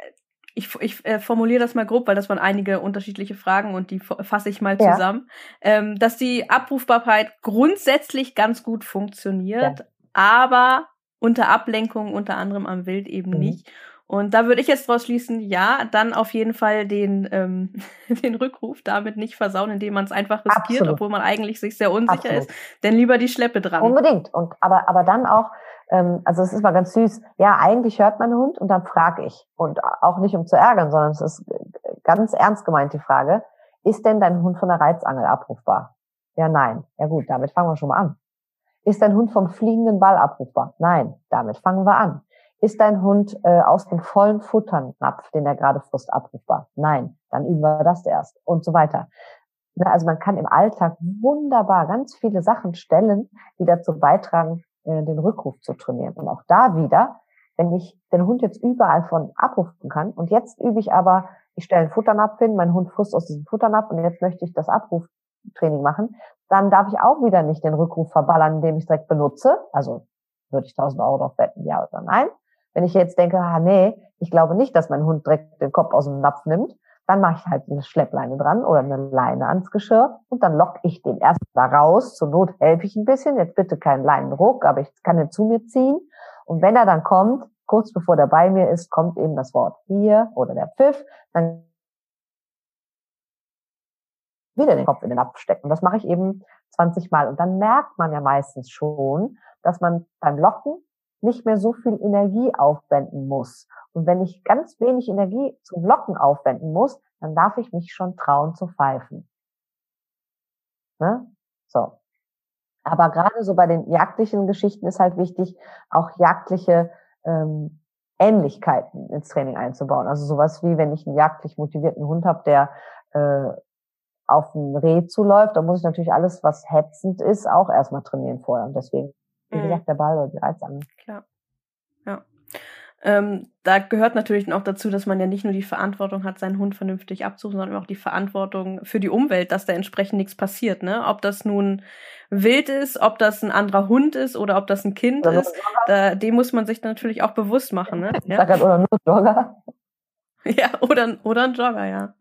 ich, ich äh, formuliere das mal grob, weil das waren einige unterschiedliche Fragen und die fasse ich mal ja. zusammen. Ähm, dass die Abrufbarkeit grundsätzlich ganz gut funktioniert, ja. aber unter Ablenkung unter anderem am Wild eben mhm. nicht. Und da würde ich jetzt draus schließen, ja, dann auf jeden Fall den, ähm, den Rückruf damit nicht versauen, indem man es einfach riskiert, Absolut. obwohl man eigentlich sich sehr unsicher Absolut. ist. Denn lieber die Schleppe dran. Unbedingt. Und aber, aber dann auch, ähm, also es ist mal ganz süß, ja, eigentlich hört mein Hund und dann frage ich. Und auch nicht um zu ärgern, sondern es ist ganz ernst gemeint, die Frage, ist denn dein Hund von der Reizangel abrufbar? Ja, nein. Ja gut, damit fangen wir schon mal an. Ist dein Hund vom fliegenden Ball abrufbar? Nein, damit fangen wir an. Ist dein Hund äh, aus dem vollen Futternapf, den er gerade frisst, abrufbar? Nein, dann üben wir das erst und so weiter. Na, also man kann im Alltag wunderbar ganz viele Sachen stellen, die dazu beitragen, äh, den Rückruf zu trainieren. Und auch da wieder, wenn ich den Hund jetzt überall von abrufen kann und jetzt übe ich aber, ich stelle einen Futternapf hin, mein Hund frisst aus diesem Futternapf und jetzt möchte ich das Abruftraining machen, dann darf ich auch wieder nicht den Rückruf verballern, indem ich direkt benutze. Also würde ich 1000 Euro drauf wetten, ja oder nein. Wenn ich jetzt denke, ah nee, ich glaube nicht, dass mein Hund direkt den Kopf aus dem Napf nimmt, dann mache ich halt eine Schleppleine dran oder eine Leine ans Geschirr und dann lock ich den erst da raus. Zur Not helfe ich ein bisschen. Jetzt bitte keinen Leinenruck, aber ich kann den zu mir ziehen. Und wenn er dann kommt, kurz bevor der bei mir ist, kommt eben das Wort hier oder der Pfiff, dann wieder den Kopf in den Napf stecken. Das mache ich eben 20 Mal. Und dann merkt man ja meistens schon, dass man beim Locken nicht mehr so viel Energie aufwenden muss. Und wenn ich ganz wenig Energie zum Locken aufwenden muss, dann darf ich mich schon trauen zu pfeifen. Ne? So. Aber gerade so bei den jagdlichen Geschichten ist halt wichtig, auch jagdliche ähm, Ähnlichkeiten ins Training einzubauen. Also sowas wie, wenn ich einen jagdlich motivierten Hund habe, der äh, auf ein Reh zuläuft, dann muss ich natürlich alles, was hetzend ist, auch erstmal trainieren vorher. Und deswegen wie mhm. gesagt, der Ball oder die Reizangel. Klar. Ja. Ähm, da gehört natürlich auch dazu, dass man ja nicht nur die Verantwortung hat, seinen Hund vernünftig abzusuchen, sondern auch die Verantwortung für die Umwelt, dass da entsprechend nichts passiert. Ne? Ob das nun wild ist, ob das ein anderer Hund ist oder ob das ein Kind oder ist, da, dem muss man sich natürlich auch bewusst machen. Ne? Ja? Sag oder nur Jogger. Ja, oder, oder ein Jogger, ja.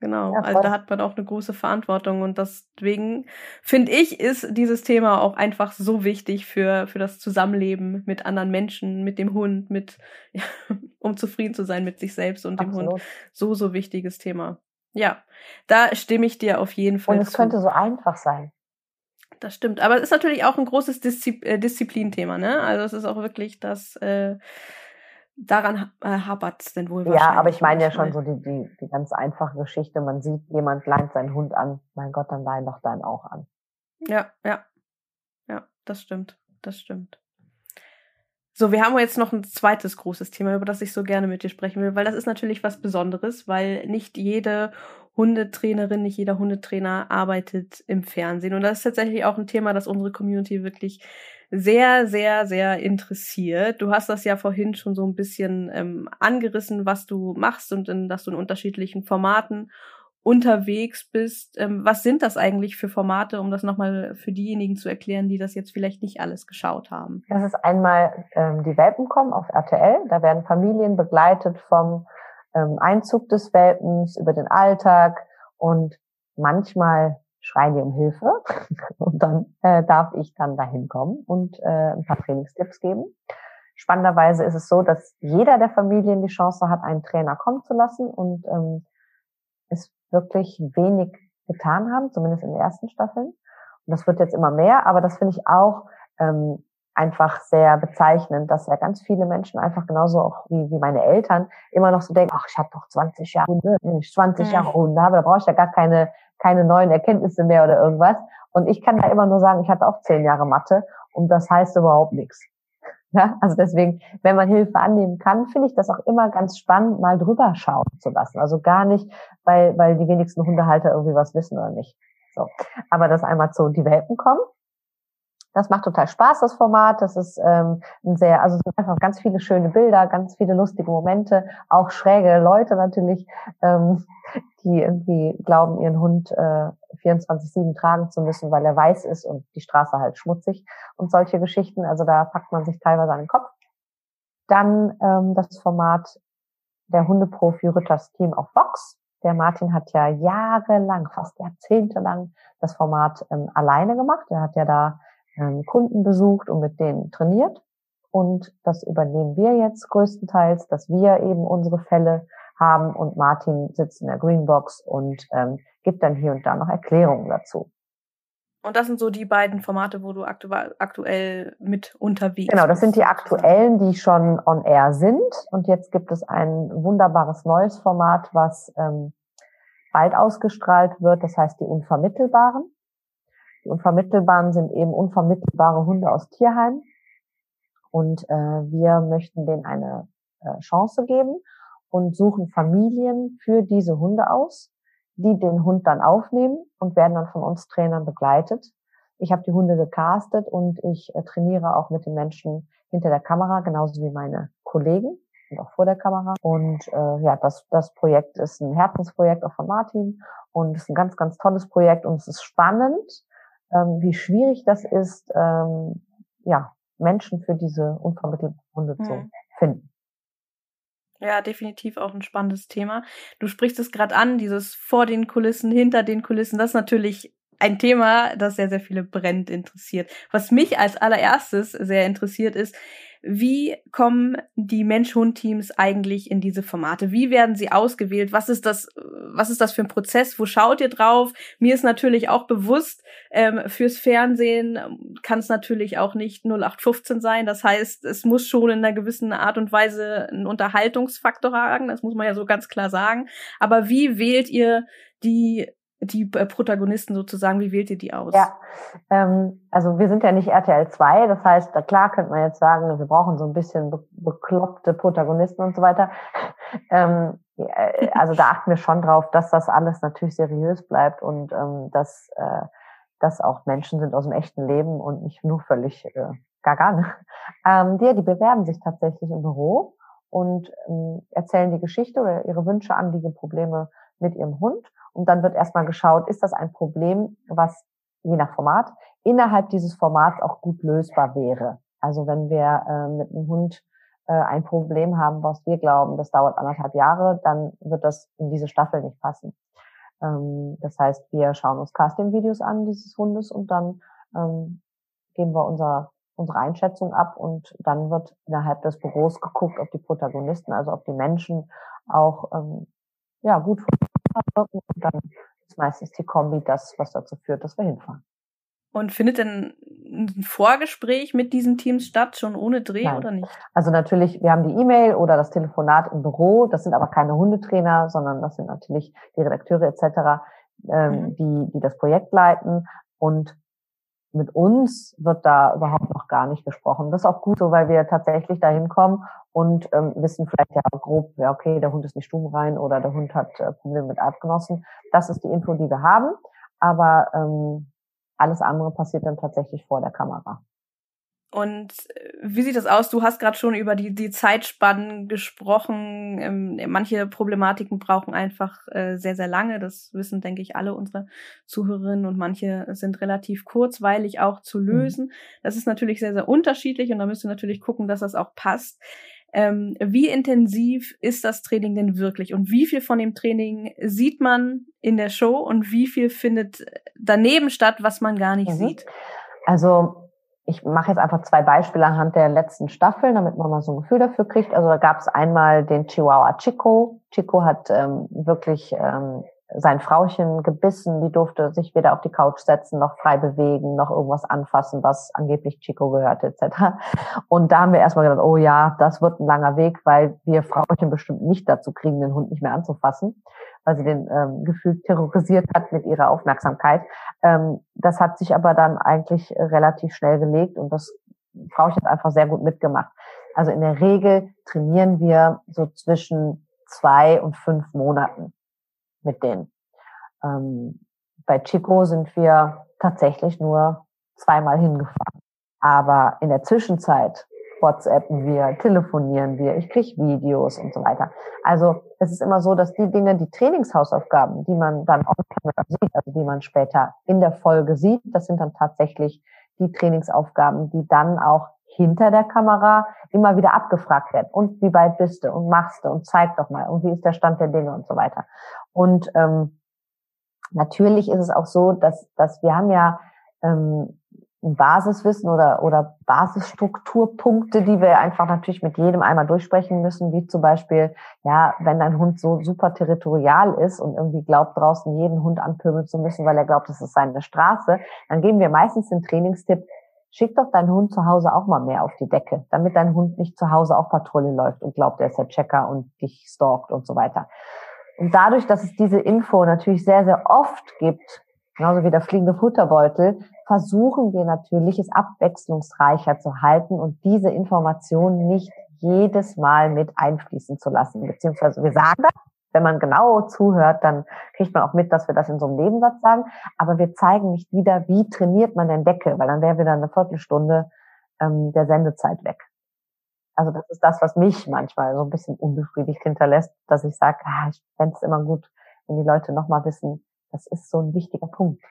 Genau. Ja, also da hat man auch eine große Verantwortung und deswegen finde ich, ist dieses Thema auch einfach so wichtig für, für das Zusammenleben mit anderen Menschen, mit dem Hund, mit, ja, um zufrieden zu sein mit sich selbst und Absolut. dem Hund. So, so wichtiges Thema. Ja, da stimme ich dir auf jeden Fall zu. Und es zu. könnte so einfach sein. Das stimmt. Aber es ist natürlich auch ein großes Diszi äh, Disziplinthema, ne? Also es ist auch wirklich das, äh, daran äh, hapert es denn wohl Ja, aber ich meine ja schon so die, die, die ganz einfache Geschichte. Man sieht, jemand leint seinen Hund an. Mein Gott, dann leih doch deinen auch an. Ja, ja. Ja, das stimmt. Das stimmt. So, wir haben jetzt noch ein zweites großes Thema, über das ich so gerne mit dir sprechen will, weil das ist natürlich was Besonderes, weil nicht jede Hundetrainerin, nicht jeder Hundetrainer arbeitet im Fernsehen. Und das ist tatsächlich auch ein Thema, das unsere Community wirklich sehr, sehr, sehr interessiert. Du hast das ja vorhin schon so ein bisschen ähm, angerissen, was du machst und in, dass du in unterschiedlichen Formaten unterwegs bist. Ähm, was sind das eigentlich für Formate, um das nochmal für diejenigen zu erklären, die das jetzt vielleicht nicht alles geschaut haben? Das ist einmal ähm, die Welpenkommen auf RTL. Da werden Familien begleitet vom ähm, Einzug des Welpens über den Alltag und manchmal schreien die um Hilfe und dann äh, darf ich dann dahin kommen und äh, ein paar Trainingstipps geben. spannenderweise ist es so, dass jeder der Familien die Chance hat, einen Trainer kommen zu lassen und ähm, es wirklich wenig getan haben, zumindest in den ersten Staffeln. Und das wird jetzt immer mehr, aber das finde ich auch ähm, einfach sehr bezeichnend, dass ja ganz viele Menschen einfach genauso auch wie, wie meine Eltern immer noch so denken, ach, ich habe doch 20 Jahre Hunde, wenn ich 20 mhm. Jahre Hunde habe, da brauche ich ja gar keine, keine neuen Erkenntnisse mehr oder irgendwas. Und ich kann da immer nur sagen, ich hatte auch zehn Jahre Mathe und das heißt überhaupt nichts. Ja, also deswegen, wenn man Hilfe annehmen kann, finde ich das auch immer ganz spannend, mal drüber schauen zu lassen. Also gar nicht, weil, weil die wenigsten Hundehalter irgendwie was wissen oder nicht. So. Aber dass einmal zu die Welpen kommen, das macht total Spaß, das Format. Das ist ähm, ein sehr, also es sind einfach ganz viele schöne Bilder, ganz viele lustige Momente, auch schräge Leute natürlich, ähm, die irgendwie glauben, ihren Hund äh, 24-7 tragen zu müssen, weil er weiß ist und die Straße halt schmutzig und solche Geschichten. Also da packt man sich teilweise an den Kopf. Dann ähm, das Format der Hundeprofi Rütters Team auf Vox. Der Martin hat ja jahrelang, fast jahrzehntelang das Format ähm, alleine gemacht. Er hat ja da ähm, Kunden besucht und mit denen trainiert. Und das übernehmen wir jetzt größtenteils, dass wir eben unsere Fälle haben und Martin sitzt in der Greenbox und ähm, gibt dann hier und da noch Erklärungen dazu. Und das sind so die beiden Formate, wo du aktu aktuell mit unterwegs bist. Genau, das sind die aktuellen, die schon on air sind. Und jetzt gibt es ein wunderbares neues Format, was ähm, bald ausgestrahlt wird. Das heißt die Unvermittelbaren. Die Unvermittelbaren sind eben unvermittelbare Hunde aus Tierheim. Und äh, wir möchten denen eine äh, Chance geben und suchen Familien für diese Hunde aus, die den Hund dann aufnehmen und werden dann von uns Trainern begleitet. Ich habe die Hunde gecastet und ich äh, trainiere auch mit den Menschen hinter der Kamera, genauso wie meine Kollegen und auch vor der Kamera. Und äh, ja, das, das Projekt ist ein Herzensprojekt auch von Martin und ist ein ganz, ganz tolles Projekt und es ist spannend, ähm, wie schwierig das ist, ähm, ja, Menschen für diese unvermittelten Hunde hm. zu finden. Ja, definitiv auch ein spannendes Thema. Du sprichst es gerade an, dieses vor den Kulissen, hinter den Kulissen. Das ist natürlich ein Thema, das sehr, sehr viele brennend interessiert. Was mich als allererstes sehr interessiert ist, wie kommen die Mensch-Hund-Teams eigentlich in diese Formate? Wie werden sie ausgewählt? Was ist das, was ist das für ein Prozess? Wo schaut ihr drauf? Mir ist natürlich auch bewusst, ähm, fürs Fernsehen kann es natürlich auch nicht 0815 sein. Das heißt, es muss schon in einer gewissen Art und Weise einen Unterhaltungsfaktor haben. Das muss man ja so ganz klar sagen. Aber wie wählt ihr die die äh, Protagonisten sozusagen, wie wählt ihr die aus? Ja, ähm, also wir sind ja nicht RTL 2, das heißt, da klar könnte man jetzt sagen, wir brauchen so ein bisschen be bekloppte Protagonisten und so weiter. ähm, äh, also da achten wir schon drauf, dass das alles natürlich seriös bleibt und ähm, dass äh, das auch Menschen sind aus dem echten Leben und nicht nur völlig äh, gaga. Ne? Ähm, die, die bewerben sich tatsächlich im Büro und ähm, erzählen die Geschichte oder ihre Wünsche, Anliegen, Probleme mit ihrem Hund und dann wird erstmal geschaut, ist das ein Problem, was je nach Format innerhalb dieses Formats auch gut lösbar wäre. Also wenn wir äh, mit einem Hund äh, ein Problem haben, was wir glauben, das dauert anderthalb Jahre, dann wird das in diese Staffel nicht passen. Ähm, das heißt, wir schauen uns Casting-Videos an dieses Hundes und dann ähm, geben wir unser, unsere Einschätzung ab und dann wird innerhalb des Büros geguckt, ob die Protagonisten, also ob die Menschen auch ähm, ja gut wirken und dann ist meistens die Kombi das, was dazu führt, dass wir hinfahren. Und findet denn ein Vorgespräch mit diesen Teams statt, schon ohne Dreh Nein. oder nicht? Also natürlich, wir haben die E-Mail oder das Telefonat im Büro. Das sind aber keine Hundetrainer, sondern das sind natürlich die Redakteure etc., ähm, mhm. die, die das Projekt leiten. Und mit uns wird da überhaupt noch gar nicht gesprochen. Das ist auch gut so, weil wir tatsächlich dahin kommen und ähm, wissen vielleicht ja grob, ja okay, der Hund ist nicht stubenrein oder der Hund hat äh, Probleme mit Artgenossen. Das ist die Info, die wir haben. Aber ähm, alles andere passiert dann tatsächlich vor der Kamera. Und äh, wie sieht das aus? Du hast gerade schon über die, die Zeitspannen gesprochen. Ähm, manche Problematiken brauchen einfach äh, sehr, sehr lange. Das wissen, denke ich, alle unsere Zuhörerinnen. Und manche sind relativ kurzweilig auch zu mhm. lösen. Mhm. Das ist natürlich sehr, sehr unterschiedlich. Und da müsst ihr natürlich gucken, dass das auch passt. Ähm, wie intensiv ist das Training denn wirklich? Und wie viel von dem Training sieht man in der Show? Und wie viel findet daneben statt, was man gar nicht mhm. sieht? Also ich mache jetzt einfach zwei Beispiele anhand der letzten Staffeln, damit man mal so ein Gefühl dafür kriegt. Also da gab es einmal den Chihuahua Chico. Chico hat ähm, wirklich ähm, sein Frauchen gebissen, die durfte sich weder auf die Couch setzen, noch frei bewegen, noch irgendwas anfassen, was angeblich Chico gehörte, etc. Und da haben wir erstmal gedacht, oh ja, das wird ein langer Weg, weil wir Frauchen bestimmt nicht dazu kriegen, den Hund nicht mehr anzufassen weil sie den ähm, gefühlt terrorisiert hat mit ihrer Aufmerksamkeit. Ähm, das hat sich aber dann eigentlich relativ schnell gelegt und das Frauchen hat einfach sehr gut mitgemacht. Also in der Regel trainieren wir so zwischen zwei und fünf Monaten mit denen. Ähm, bei Chico sind wir tatsächlich nur zweimal hingefahren. Aber in der Zwischenzeit WhatsAppen wir, telefonieren wir, ich kriege Videos und so weiter. Also es ist immer so, dass die Dinge, die Trainingshausaufgaben, die man dann auch sieht, also die man später in der Folge sieht, das sind dann tatsächlich die Trainingsaufgaben, die dann auch hinter der Kamera immer wieder abgefragt werden. Und wie weit bist du und machst du und zeig doch mal und wie ist der Stand der Dinge und so weiter. Und ähm, natürlich ist es auch so, dass, dass wir haben ja ähm, Basiswissen oder, oder Basisstrukturpunkte, die wir einfach natürlich mit jedem einmal durchsprechen müssen, wie zum Beispiel, ja, wenn ein Hund so super territorial ist und irgendwie glaubt, draußen jeden Hund anpöbeln zu müssen, weil er glaubt, das ist seine Straße, dann geben wir meistens den Trainingstipp, schick doch deinen Hund zu Hause auch mal mehr auf die Decke, damit dein Hund nicht zu Hause auf Patrouille läuft und glaubt, er ist der Checker und dich stalkt und so weiter. Und dadurch, dass es diese Info natürlich sehr, sehr oft gibt, genauso wie der fliegende Futterbeutel, versuchen wir natürlich, es abwechslungsreicher zu halten und diese Informationen nicht jedes Mal mit einfließen zu lassen. Beziehungsweise wir sagen das, wenn man genau zuhört, dann kriegt man auch mit, dass wir das in so einem Nebensatz sagen. Aber wir zeigen nicht wieder, wie trainiert man den Deckel, weil dann wäre wieder eine Viertelstunde ähm, der Sendezeit weg. Also das ist das, was mich manchmal so ein bisschen unbefriedigt hinterlässt, dass ich sage, ah, ich fände es immer gut, wenn die Leute nochmal wissen, das ist so ein wichtiger Punkt.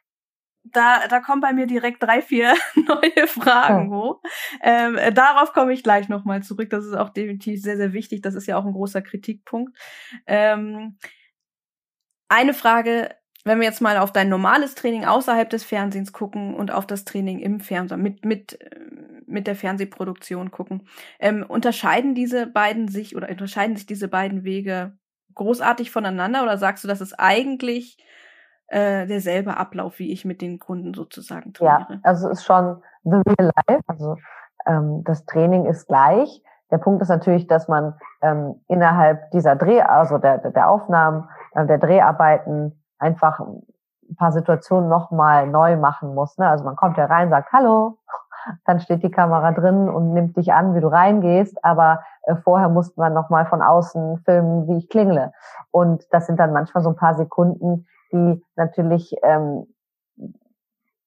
Da, da kommen bei mir direkt drei, vier neue Fragen ja. hoch. Ähm, darauf komme ich gleich nochmal zurück. Das ist auch definitiv sehr, sehr wichtig. Das ist ja auch ein großer Kritikpunkt. Ähm, eine Frage, wenn wir jetzt mal auf dein normales Training außerhalb des Fernsehens gucken und auf das Training im Fernsehen mit, mit, mit der Fernsehproduktion gucken, ähm, unterscheiden diese beiden sich oder unterscheiden sich diese beiden Wege großartig voneinander oder sagst du, dass es eigentlich äh, derselbe Ablauf, wie ich mit den Kunden sozusagen trainiere. Ja, also es ist schon the real life. Also ähm, das Training ist gleich. Der Punkt ist natürlich, dass man ähm, innerhalb dieser Dreh, also der, der Aufnahmen, äh, der Dreharbeiten einfach ein paar Situationen nochmal neu machen muss. Ne? Also man kommt ja rein, sagt Hallo, dann steht die Kamera drin und nimmt dich an, wie du reingehst, aber äh, vorher muss man nochmal von außen filmen, wie ich klingle. Und das sind dann manchmal so ein paar Sekunden, die natürlich ähm,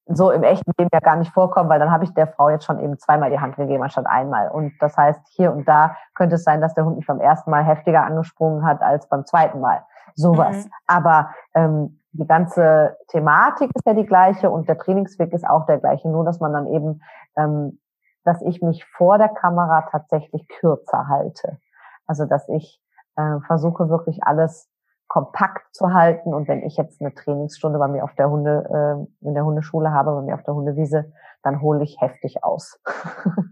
so im echten Leben ja gar nicht vorkommen, weil dann habe ich der Frau jetzt schon eben zweimal die Hand gegeben anstatt einmal. Und das heißt, hier und da könnte es sein, dass der Hund mich beim ersten Mal heftiger angesprungen hat als beim zweiten Mal. Sowas. Mhm. Aber ähm, die ganze Thematik ist ja die gleiche und der Trainingsweg ist auch der gleiche, nur dass man dann eben, ähm, dass ich mich vor der Kamera tatsächlich kürzer halte. Also dass ich äh, versuche wirklich alles kompakt zu halten. Und wenn ich jetzt eine Trainingsstunde bei mir auf der Hunde, äh, in der Hundeschule habe, bei mir auf der Hundewiese, dann hole ich heftig aus.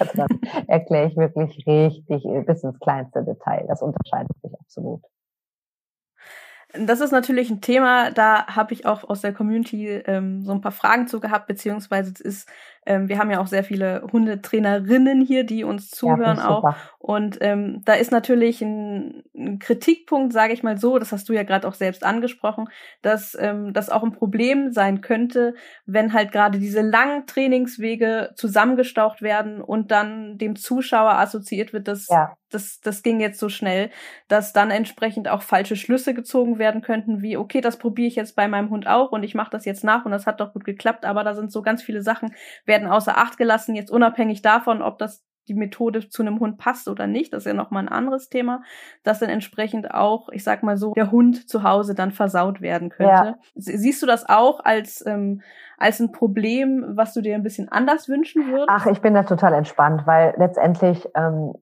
also dann erkläre ich wirklich richtig bis ins kleinste Detail. Das unterscheidet sich absolut. Das ist natürlich ein Thema, da habe ich auch aus der Community ähm, so ein paar Fragen zu gehabt, beziehungsweise es ist ähm, wir haben ja auch sehr viele Hundetrainerinnen hier, die uns zuhören ja, auch. Und ähm, da ist natürlich ein, ein Kritikpunkt, sage ich mal so, das hast du ja gerade auch selbst angesprochen, dass ähm, das auch ein Problem sein könnte, wenn halt gerade diese langen Trainingswege zusammengestaucht werden und dann dem Zuschauer assoziiert wird, dass ja. das, das ging jetzt so schnell, dass dann entsprechend auch falsche Schlüsse gezogen werden könnten, wie, okay, das probiere ich jetzt bei meinem Hund auch und ich mache das jetzt nach und das hat doch gut geklappt, aber da sind so ganz viele Sachen, werden außer Acht gelassen, jetzt unabhängig davon, ob das die Methode zu einem Hund passt oder nicht, das ist ja nochmal ein anderes Thema, dass dann entsprechend auch, ich sag mal so, der Hund zu Hause dann versaut werden könnte. Ja. Siehst du das auch als, ähm, als ein Problem, was du dir ein bisschen anders wünschen würdest? Ach, ich bin da total entspannt, weil letztendlich ähm,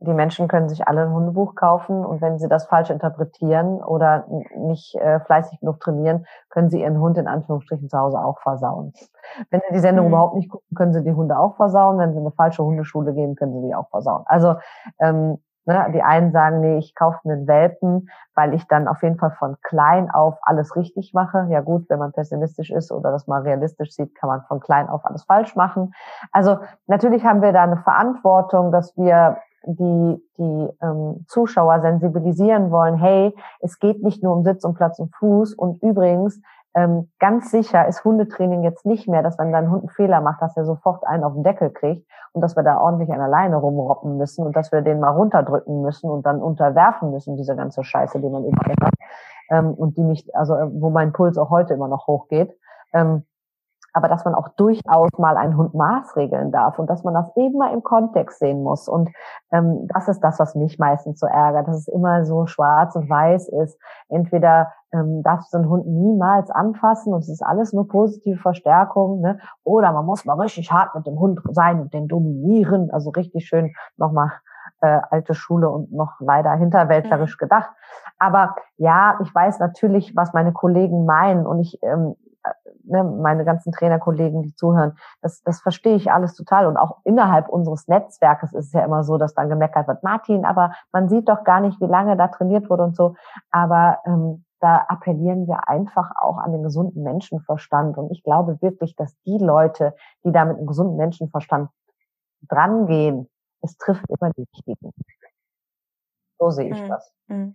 die Menschen können sich alle ein Hundebuch kaufen und wenn sie das falsch interpretieren oder nicht äh, fleißig genug trainieren, können sie ihren Hund in Anführungsstrichen zu Hause auch versauen. Wenn sie die Sendung mhm. überhaupt nicht gucken, können sie die Hunde auch versauen. Wenn sie eine falsche Hundeschule gehen, können sie die auch versauen. Also ähm, Ne? Die einen sagen, nee, ich kaufe mir einen Welpen, weil ich dann auf jeden Fall von klein auf alles richtig mache. Ja gut, wenn man pessimistisch ist oder das mal realistisch sieht, kann man von klein auf alles falsch machen. Also natürlich haben wir da eine Verantwortung, dass wir die, die ähm, Zuschauer sensibilisieren wollen, hey, es geht nicht nur um Sitz und Platz und Fuß und übrigens, ähm, ganz sicher ist Hundetraining jetzt nicht mehr, dass wenn dein Hund einen Fehler macht, dass er sofort einen auf den Deckel kriegt und dass wir da ordentlich an alleine rumroppen müssen und dass wir den mal runterdrücken müssen und dann unterwerfen müssen, diese ganze Scheiße, die man eben hat. Ähm, und die mich, also wo mein Puls auch heute immer noch hochgeht. Ähm, aber dass man auch durchaus mal einen Hund maßregeln darf und dass man das eben mal im Kontext sehen muss. Und ähm, das ist das, was mich meistens so ärgert, dass es immer so schwarz und weiß ist. Entweder ähm, darfst du den Hund niemals anfassen und es ist alles nur positive Verstärkung, ne? oder man muss mal richtig hart mit dem Hund sein und den dominieren, also richtig schön nochmal äh, alte Schule und noch leider hinterwäldlerisch mhm. gedacht. Aber ja, ich weiß natürlich, was meine Kollegen meinen und ich ähm, ne, meine ganzen Trainerkollegen, die zuhören, das, das verstehe ich alles total. Und auch innerhalb unseres Netzwerkes ist es ja immer so, dass dann gemeckert wird, Martin, aber man sieht doch gar nicht, wie lange da trainiert wurde und so. Aber ähm, da appellieren wir einfach auch an den gesunden Menschenverstand. Und ich glaube wirklich, dass die Leute, die da mit einem gesunden Menschenverstand drangehen, es trifft immer die Richtigen. So sehe ich mhm. das. Mhm.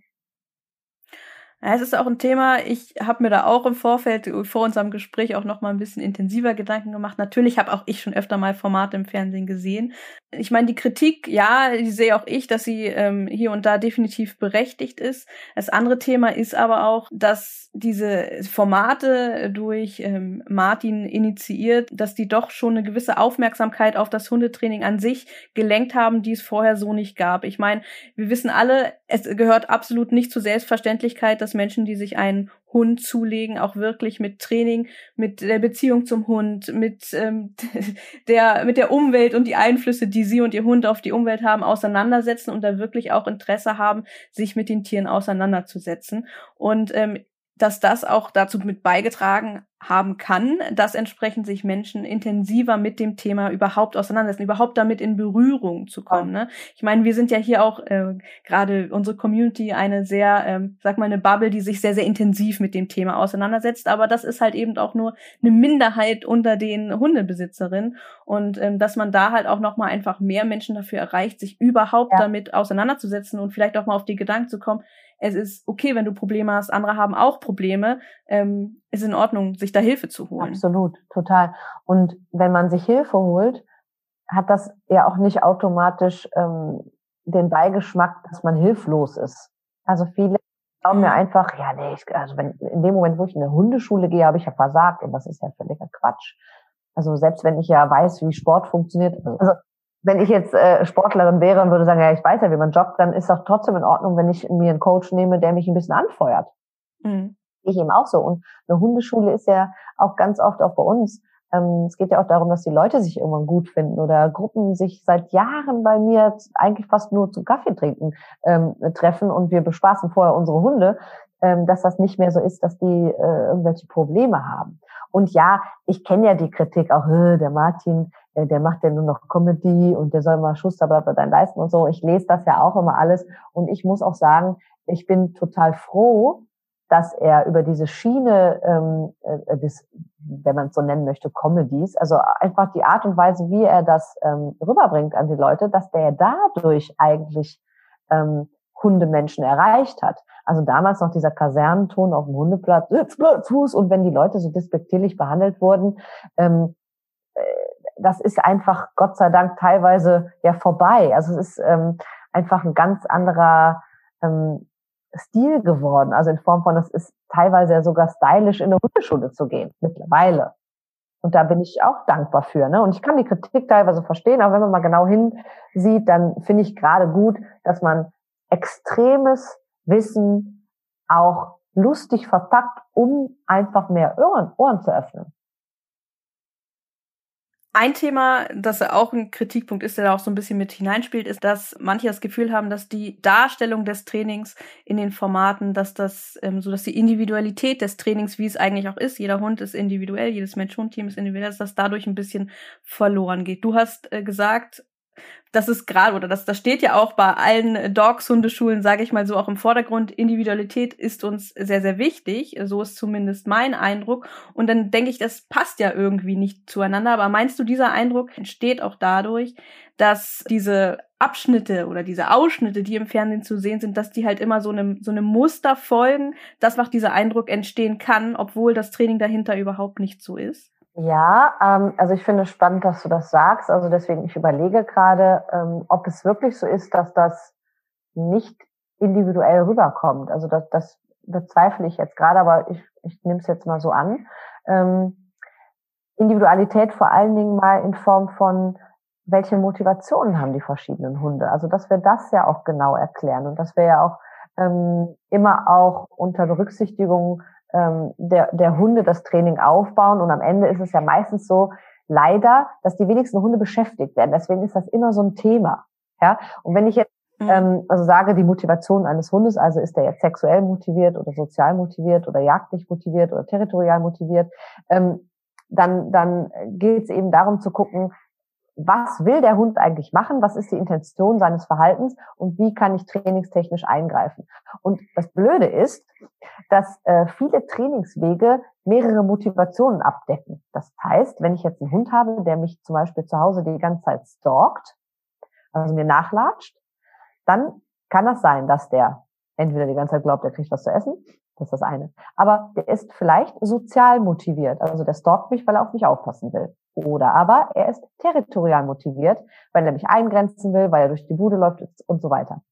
Ja, es ist auch ein Thema, ich habe mir da auch im Vorfeld vor unserem Gespräch auch noch mal ein bisschen intensiver Gedanken gemacht. Natürlich habe auch ich schon öfter mal Formate im Fernsehen gesehen. Ich meine, die Kritik, ja, die sehe auch ich, dass sie ähm, hier und da definitiv berechtigt ist. Das andere Thema ist aber auch, dass diese Formate durch ähm, Martin initiiert, dass die doch schon eine gewisse Aufmerksamkeit auf das Hundetraining an sich gelenkt haben, die es vorher so nicht gab. Ich meine, wir wissen alle, es gehört absolut nicht zur Selbstverständlichkeit, dass Menschen, die sich einen Hund zulegen, auch wirklich mit Training, mit der Beziehung zum Hund, mit ähm, der mit der Umwelt und die Einflüsse, die sie und ihr Hund auf die Umwelt haben, auseinandersetzen und da wirklich auch Interesse haben, sich mit den Tieren auseinanderzusetzen. Und ähm, dass das auch dazu mit beigetragen haben kann, dass entsprechend sich Menschen intensiver mit dem Thema überhaupt auseinandersetzen, überhaupt damit in Berührung zu kommen. Ne? Ich meine, wir sind ja hier auch äh, gerade unsere Community eine sehr, ähm, sag mal, eine Bubble, die sich sehr, sehr intensiv mit dem Thema auseinandersetzt. Aber das ist halt eben auch nur eine Minderheit unter den Hundebesitzerinnen. Und ähm, dass man da halt auch nochmal einfach mehr Menschen dafür erreicht, sich überhaupt ja. damit auseinanderzusetzen und vielleicht auch mal auf die Gedanken zu kommen, es ist okay, wenn du Probleme hast, andere haben auch Probleme. Ähm, ist in Ordnung, sich da Hilfe zu holen. Absolut, total. Und wenn man sich Hilfe holt, hat das ja auch nicht automatisch ähm, den Beigeschmack, dass man hilflos ist. Also viele glauben mir mhm. einfach, ja, nee, ich, also wenn in dem Moment, wo ich in eine Hundeschule gehe, habe ich ja versagt und das ist ja völliger Quatsch. Also selbst wenn ich ja weiß, wie Sport funktioniert, also wenn ich jetzt äh, Sportlerin wäre und würde sagen, ja, ich weiß ja, wie man joggt, dann ist doch trotzdem in Ordnung, wenn ich mir einen Coach nehme, der mich ein bisschen anfeuert. Mhm. Ich eben auch so. Und eine Hundeschule ist ja auch ganz oft auch bei uns. Ähm, es geht ja auch darum, dass die Leute sich irgendwann gut finden oder Gruppen sich seit Jahren bei mir eigentlich fast nur zum Kaffee trinken ähm, treffen und wir bespaßen vorher unsere Hunde, ähm, dass das nicht mehr so ist, dass die äh, irgendwelche Probleme haben. Und ja, ich kenne ja die Kritik auch, der Martin, äh, der macht ja nur noch Comedy und der soll mal Schuster bleibt bei deinen Leisten und so. Ich lese das ja auch immer alles und ich muss auch sagen, ich bin total froh, dass er über diese Schiene ähm, äh, des, wenn man es so nennen möchte, Comedies, also einfach die Art und Weise, wie er das ähm, rüberbringt an die Leute, dass der dadurch eigentlich ähm, Hundemenschen erreicht hat. Also damals noch dieser Kasernenton auf dem Hundeplatz, Fuß, und wenn die Leute so despektierlich behandelt wurden, ähm, äh, das ist einfach Gott sei Dank teilweise ja vorbei. Also es ist ähm, einfach ein ganz anderer ähm, Stil geworden. Also in Form von, es ist teilweise ja sogar stylisch in eine Hundeschule zu gehen, mittlerweile. Und da bin ich auch dankbar für. Ne? Und ich kann die Kritik teilweise verstehen, aber wenn man mal genau hinsieht, dann finde ich gerade gut, dass man extremes Wissen auch lustig verpackt, um einfach mehr Ohren, Ohren zu öffnen. Ein Thema, das auch ein Kritikpunkt ist, der da auch so ein bisschen mit hineinspielt, ist, dass manche das Gefühl haben, dass die Darstellung des Trainings in den Formaten, dass das, ähm, so dass die Individualität des Trainings, wie es eigentlich auch ist, jeder Hund ist individuell, jedes Mensch-Hund-Team ist individuell, dass das dadurch ein bisschen verloren geht. Du hast äh, gesagt, das ist gerade, oder das, das steht ja auch bei allen Dogs-Hundeschulen, sage ich mal so, auch im Vordergrund. Individualität ist uns sehr, sehr wichtig. So ist zumindest mein Eindruck. Und dann denke ich, das passt ja irgendwie nicht zueinander. Aber meinst du, dieser Eindruck entsteht auch dadurch, dass diese Abschnitte oder diese Ausschnitte, die im Fernsehen zu sehen sind, dass die halt immer so einem, so einem Muster folgen, das macht dieser Eindruck entstehen kann, obwohl das Training dahinter überhaupt nicht so ist? Ja, ähm, also ich finde es spannend, dass du das sagst. Also deswegen, ich überlege gerade, ähm, ob es wirklich so ist, dass das nicht individuell rüberkommt. Also das, das bezweifle ich jetzt gerade, aber ich, ich nehme es jetzt mal so an. Ähm, Individualität vor allen Dingen mal in Form von, welche Motivationen haben die verschiedenen Hunde. Also dass wir das ja auch genau erklären und dass wir ja auch ähm, immer auch unter Berücksichtigung ähm, der, der Hunde das Training aufbauen. Und am Ende ist es ja meistens so, leider, dass die wenigsten Hunde beschäftigt werden. Deswegen ist das immer so ein Thema. Ja, und wenn ich jetzt mhm. ähm, also sage, die Motivation eines Hundes, also ist er jetzt sexuell motiviert oder sozial motiviert oder jagdlich motiviert oder territorial motiviert, ähm, dann, dann geht es eben darum zu gucken, was will der Hund eigentlich machen, was ist die Intention seines Verhaltens und wie kann ich trainingstechnisch eingreifen. Und das Blöde ist, dass äh, viele Trainingswege mehrere Motivationen abdecken. Das heißt, wenn ich jetzt einen Hund habe, der mich zum Beispiel zu Hause die ganze Zeit stalkt, also mir nachlatscht, dann kann das sein, dass der entweder die ganze Zeit glaubt, er kriegt was zu essen, das ist das eine. Aber der ist vielleicht sozial motiviert, also der stalkt mich, weil er auf mich aufpassen will. Oder aber er ist territorial motiviert, weil er mich eingrenzen will, weil er durch die Bude läuft und so weiter.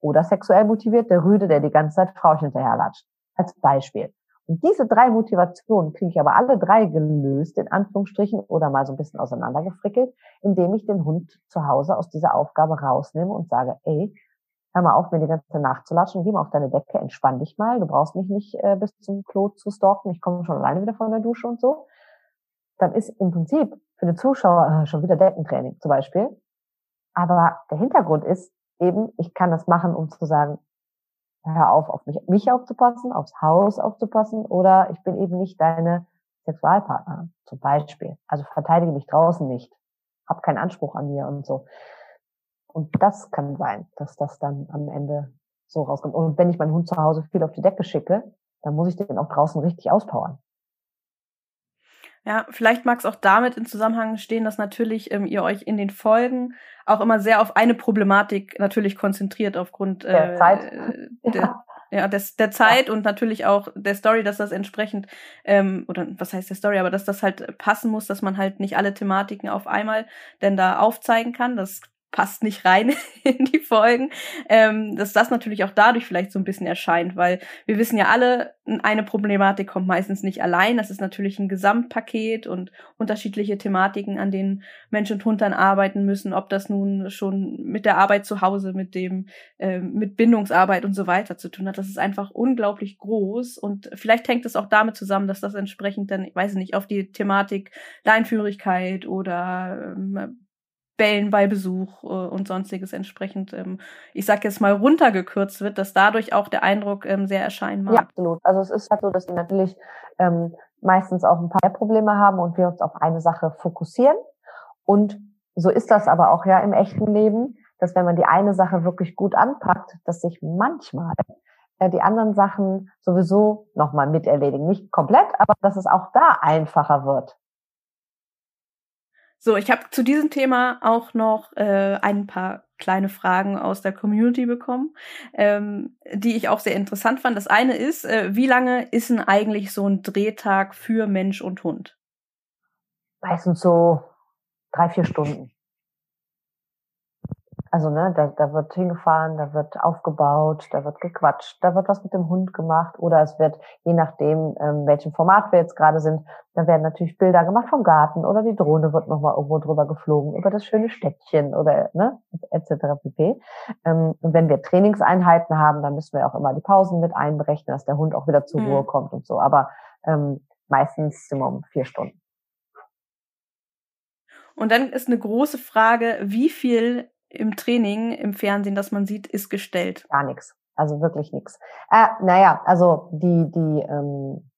Oder sexuell motiviert, der Rüde, der die ganze Zeit Frauchen hinterherlatscht. Als Beispiel. Und diese drei Motivationen kriege ich aber alle drei gelöst, in Anführungsstrichen, oder mal so ein bisschen auseinandergefrickelt, indem ich den Hund zu Hause aus dieser Aufgabe rausnehme und sage, ey, hör mal auf, mir die ganze Zeit nachzulatschen, geh mal auf deine Decke, entspann dich mal, du brauchst mich nicht äh, bis zum Klo zu stalken, ich komme schon alleine wieder von der Dusche und so dann ist im Prinzip für den Zuschauer äh, schon wieder Deckentraining zum Beispiel. Aber der Hintergrund ist eben, ich kann das machen, um zu sagen, hör auf, auf mich, mich aufzupassen, aufs Haus aufzupassen oder ich bin eben nicht deine Sexualpartner zum Beispiel. Also verteidige mich draußen nicht, hab keinen Anspruch an mir und so. Und das kann sein, dass das dann am Ende so rauskommt. Und wenn ich meinen Hund zu Hause viel auf die Decke schicke, dann muss ich den auch draußen richtig auspowern. Ja, vielleicht mag es auch damit in Zusammenhang stehen, dass natürlich ähm, ihr euch in den Folgen auch immer sehr auf eine Problematik natürlich konzentriert aufgrund äh, der Zeit. Äh, der, ja. des, der Zeit ja. und natürlich auch der Story, dass das entsprechend, ähm, oder was heißt der Story, aber dass das halt passen muss, dass man halt nicht alle Thematiken auf einmal denn da aufzeigen kann. Das passt nicht rein in die Folgen, ähm, dass das natürlich auch dadurch vielleicht so ein bisschen erscheint, weil wir wissen ja alle, eine Problematik kommt meistens nicht allein. Das ist natürlich ein Gesamtpaket und unterschiedliche Thematiken, an denen Mensch und Hund dann arbeiten müssen, ob das nun schon mit der Arbeit zu Hause, mit dem, äh, mit Bindungsarbeit und so weiter zu tun hat. Das ist einfach unglaublich groß und vielleicht hängt es auch damit zusammen, dass das entsprechend dann, ich weiß nicht, auf die Thematik Leinführigkeit oder ähm, Bällen bei Besuch äh, und sonstiges entsprechend, ähm, ich sag jetzt mal, runtergekürzt wird, dass dadurch auch der Eindruck ähm, sehr erscheinen mag. Ja, absolut. Also es ist halt so, dass wir natürlich ähm, meistens auch ein paar Probleme haben und wir uns auf eine Sache fokussieren. Und so ist das aber auch ja im echten Leben, dass wenn man die eine Sache wirklich gut anpackt, dass sich manchmal äh, die anderen Sachen sowieso nochmal miterledigen. Nicht komplett, aber dass es auch da einfacher wird. So, ich habe zu diesem Thema auch noch äh, ein paar kleine Fragen aus der Community bekommen, ähm, die ich auch sehr interessant fand. Das eine ist, äh, wie lange ist denn eigentlich so ein Drehtag für Mensch und Hund? Meistens so drei, vier Stunden. Also ne, da, da wird hingefahren, da wird aufgebaut, da wird gequatscht, da wird was mit dem Hund gemacht oder es wird, je nachdem, ähm, welchem Format wir jetzt gerade sind, da werden natürlich Bilder gemacht vom Garten oder die Drohne wird nochmal irgendwo drüber geflogen, über das schöne Städtchen oder ne, etc. pp. Ähm, und wenn wir Trainingseinheiten haben, dann müssen wir auch immer die Pausen mit einberechnen, dass der Hund auch wieder zur Ruhe mhm. kommt und so. Aber ähm, meistens sind wir um vier Stunden. Und dann ist eine große Frage, wie viel im Training, im Fernsehen, das man sieht, ist gestellt? Gar nichts. Also wirklich nichts. Äh, naja, also die, die, ähm,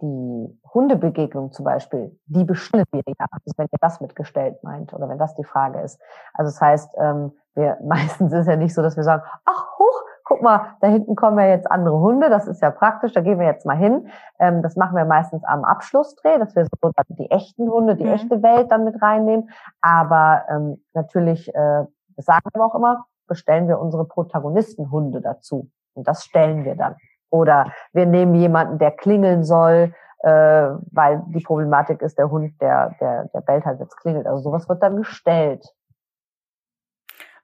die Hundebegegnung zum Beispiel, die bestimmen wir ja, also wenn ihr das mitgestellt meint oder wenn das die Frage ist. Also das heißt, ähm, wir meistens ist ja nicht so, dass wir sagen, ach hoch, guck mal, da hinten kommen ja jetzt andere Hunde, das ist ja praktisch, da gehen wir jetzt mal hin. Ähm, das machen wir meistens am Abschlussdreh, dass wir so die echten Hunde, die mhm. echte Welt dann mit reinnehmen. Aber ähm, natürlich, äh, das sagen wir auch immer, bestellen wir unsere Protagonistenhunde dazu. Und das stellen wir dann. Oder wir nehmen jemanden, der klingeln soll, äh, weil die Problematik ist, der Hund, der, der, der bellt halt, es klingelt. Also sowas wird dann gestellt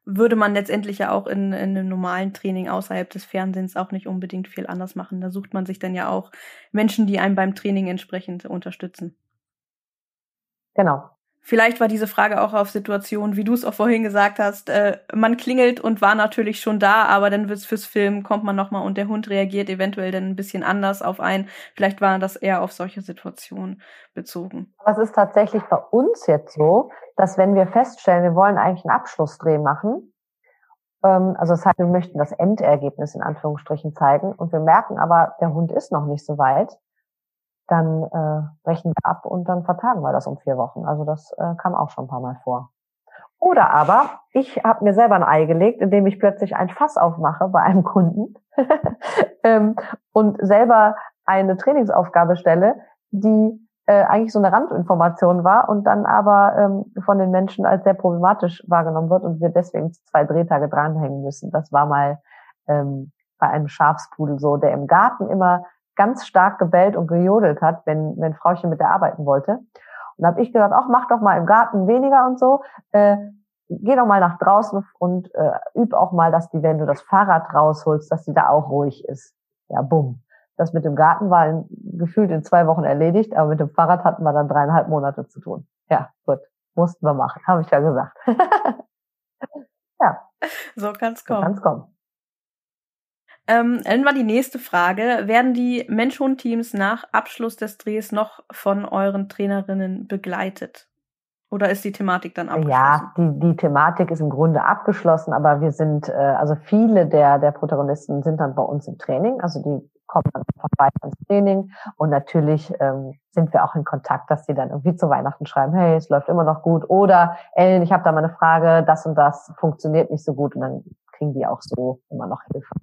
würde man letztendlich ja auch in, in einem normalen Training außerhalb des Fernsehens auch nicht unbedingt viel anders machen. Da sucht man sich dann ja auch Menschen, die einem beim Training entsprechend unterstützen. Genau. Vielleicht war diese Frage auch auf Situationen, wie du es auch vorhin gesagt hast, äh, man klingelt und war natürlich schon da, aber dann wird's fürs Film, kommt man nochmal und der Hund reagiert eventuell dann ein bisschen anders auf einen. Vielleicht war das eher auf solche Situationen bezogen. Was ist tatsächlich bei uns jetzt so, dass wenn wir feststellen, wir wollen eigentlich einen Abschlussdreh machen, ähm, also das heißt, wir möchten das Endergebnis in Anführungsstrichen zeigen und wir merken aber, der Hund ist noch nicht so weit, dann äh, brechen wir ab und dann vertagen wir das um vier Wochen. Also das äh, kam auch schon ein paar Mal vor. Oder aber ich habe mir selber ein Ei gelegt, indem ich plötzlich ein Fass aufmache bei einem Kunden ähm, und selber eine Trainingsaufgabe stelle, die äh, eigentlich so eine Randinformation war und dann aber ähm, von den Menschen als sehr problematisch wahrgenommen wird und wir deswegen zwei Drehtage dranhängen müssen. Das war mal ähm, bei einem Schafspudel so, der im Garten immer ganz stark gebellt und gejodelt hat, wenn, wenn Frauchen mit der arbeiten wollte. Und da habe ich gesagt, ach, mach doch mal im Garten weniger und so. Äh, geh doch mal nach draußen und äh, üb auch mal, dass die, wenn du das Fahrrad rausholst, dass die da auch ruhig ist. Ja, bumm. Das mit dem Garten war in, gefühlt in zwei Wochen erledigt, aber mit dem Fahrrad hatten wir dann dreieinhalb Monate zu tun. Ja, gut. Mussten wir machen, habe ich ja gesagt. ja. So kann's kommen. So kann's kommen. Ähm, dann war die nächste Frage. Werden die Mensch-Hund-Teams nach Abschluss des Drehs noch von euren Trainerinnen begleitet? Oder ist die Thematik dann abgeschlossen? Ja, die, die Thematik ist im Grunde abgeschlossen, aber wir sind, äh, also viele der, der Protagonisten sind dann bei uns im Training. Also die kommen dann vorbei ins Training und natürlich ähm, sind wir auch in Kontakt, dass sie dann irgendwie zu Weihnachten schreiben, hey, es läuft immer noch gut oder Ellen, ich habe da mal eine Frage, das und das funktioniert nicht so gut und dann kriegen die auch so immer noch Hilfe.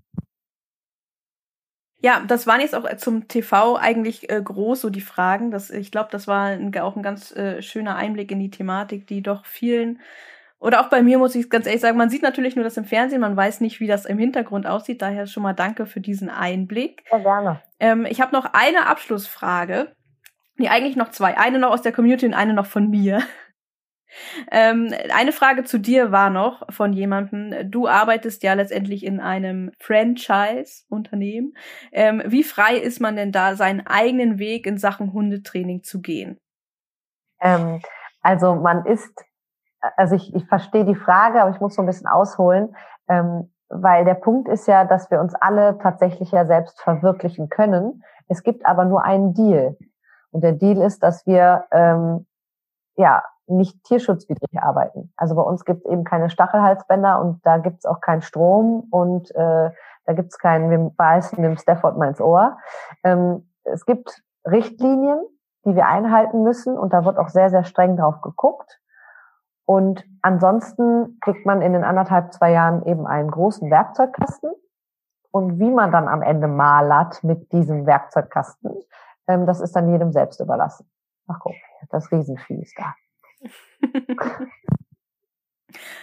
Ja, das waren jetzt auch zum TV eigentlich äh, groß, so die Fragen. Das, ich glaube, das war ein, auch ein ganz äh, schöner Einblick in die Thematik, die doch vielen, oder auch bei mir muss ich ganz ehrlich sagen, man sieht natürlich nur das im Fernsehen, man weiß nicht, wie das im Hintergrund aussieht. Daher schon mal danke für diesen Einblick. Sehr gerne. Ähm, ich habe noch eine Abschlussfrage. Nee, eigentlich noch zwei. Eine noch aus der Community und eine noch von mir. Ähm, eine Frage zu dir war noch von jemandem. Du arbeitest ja letztendlich in einem Franchise-Unternehmen. Ähm, wie frei ist man denn da, seinen eigenen Weg in Sachen Hundetraining zu gehen? Ähm, also man ist, also ich, ich verstehe die Frage, aber ich muss so ein bisschen ausholen, ähm, weil der Punkt ist ja, dass wir uns alle tatsächlich ja selbst verwirklichen können. Es gibt aber nur einen Deal. Und der Deal ist, dass wir ähm, ja nicht tierschutzwidrig arbeiten. Also bei uns gibt es eben keine Stachelhalsbänder und da gibt es auch keinen Strom und äh, da gibt es keinen, wir beißen dem Stafford mal ins Ohr. Ähm, es gibt Richtlinien, die wir einhalten müssen und da wird auch sehr, sehr streng drauf geguckt. Und ansonsten kriegt man in den anderthalb, zwei Jahren eben einen großen Werkzeugkasten. Und wie man dann am Ende malert mit diesem Werkzeugkasten, ähm, das ist dann jedem selbst überlassen. Ach guck, das Riesenvieh ist da.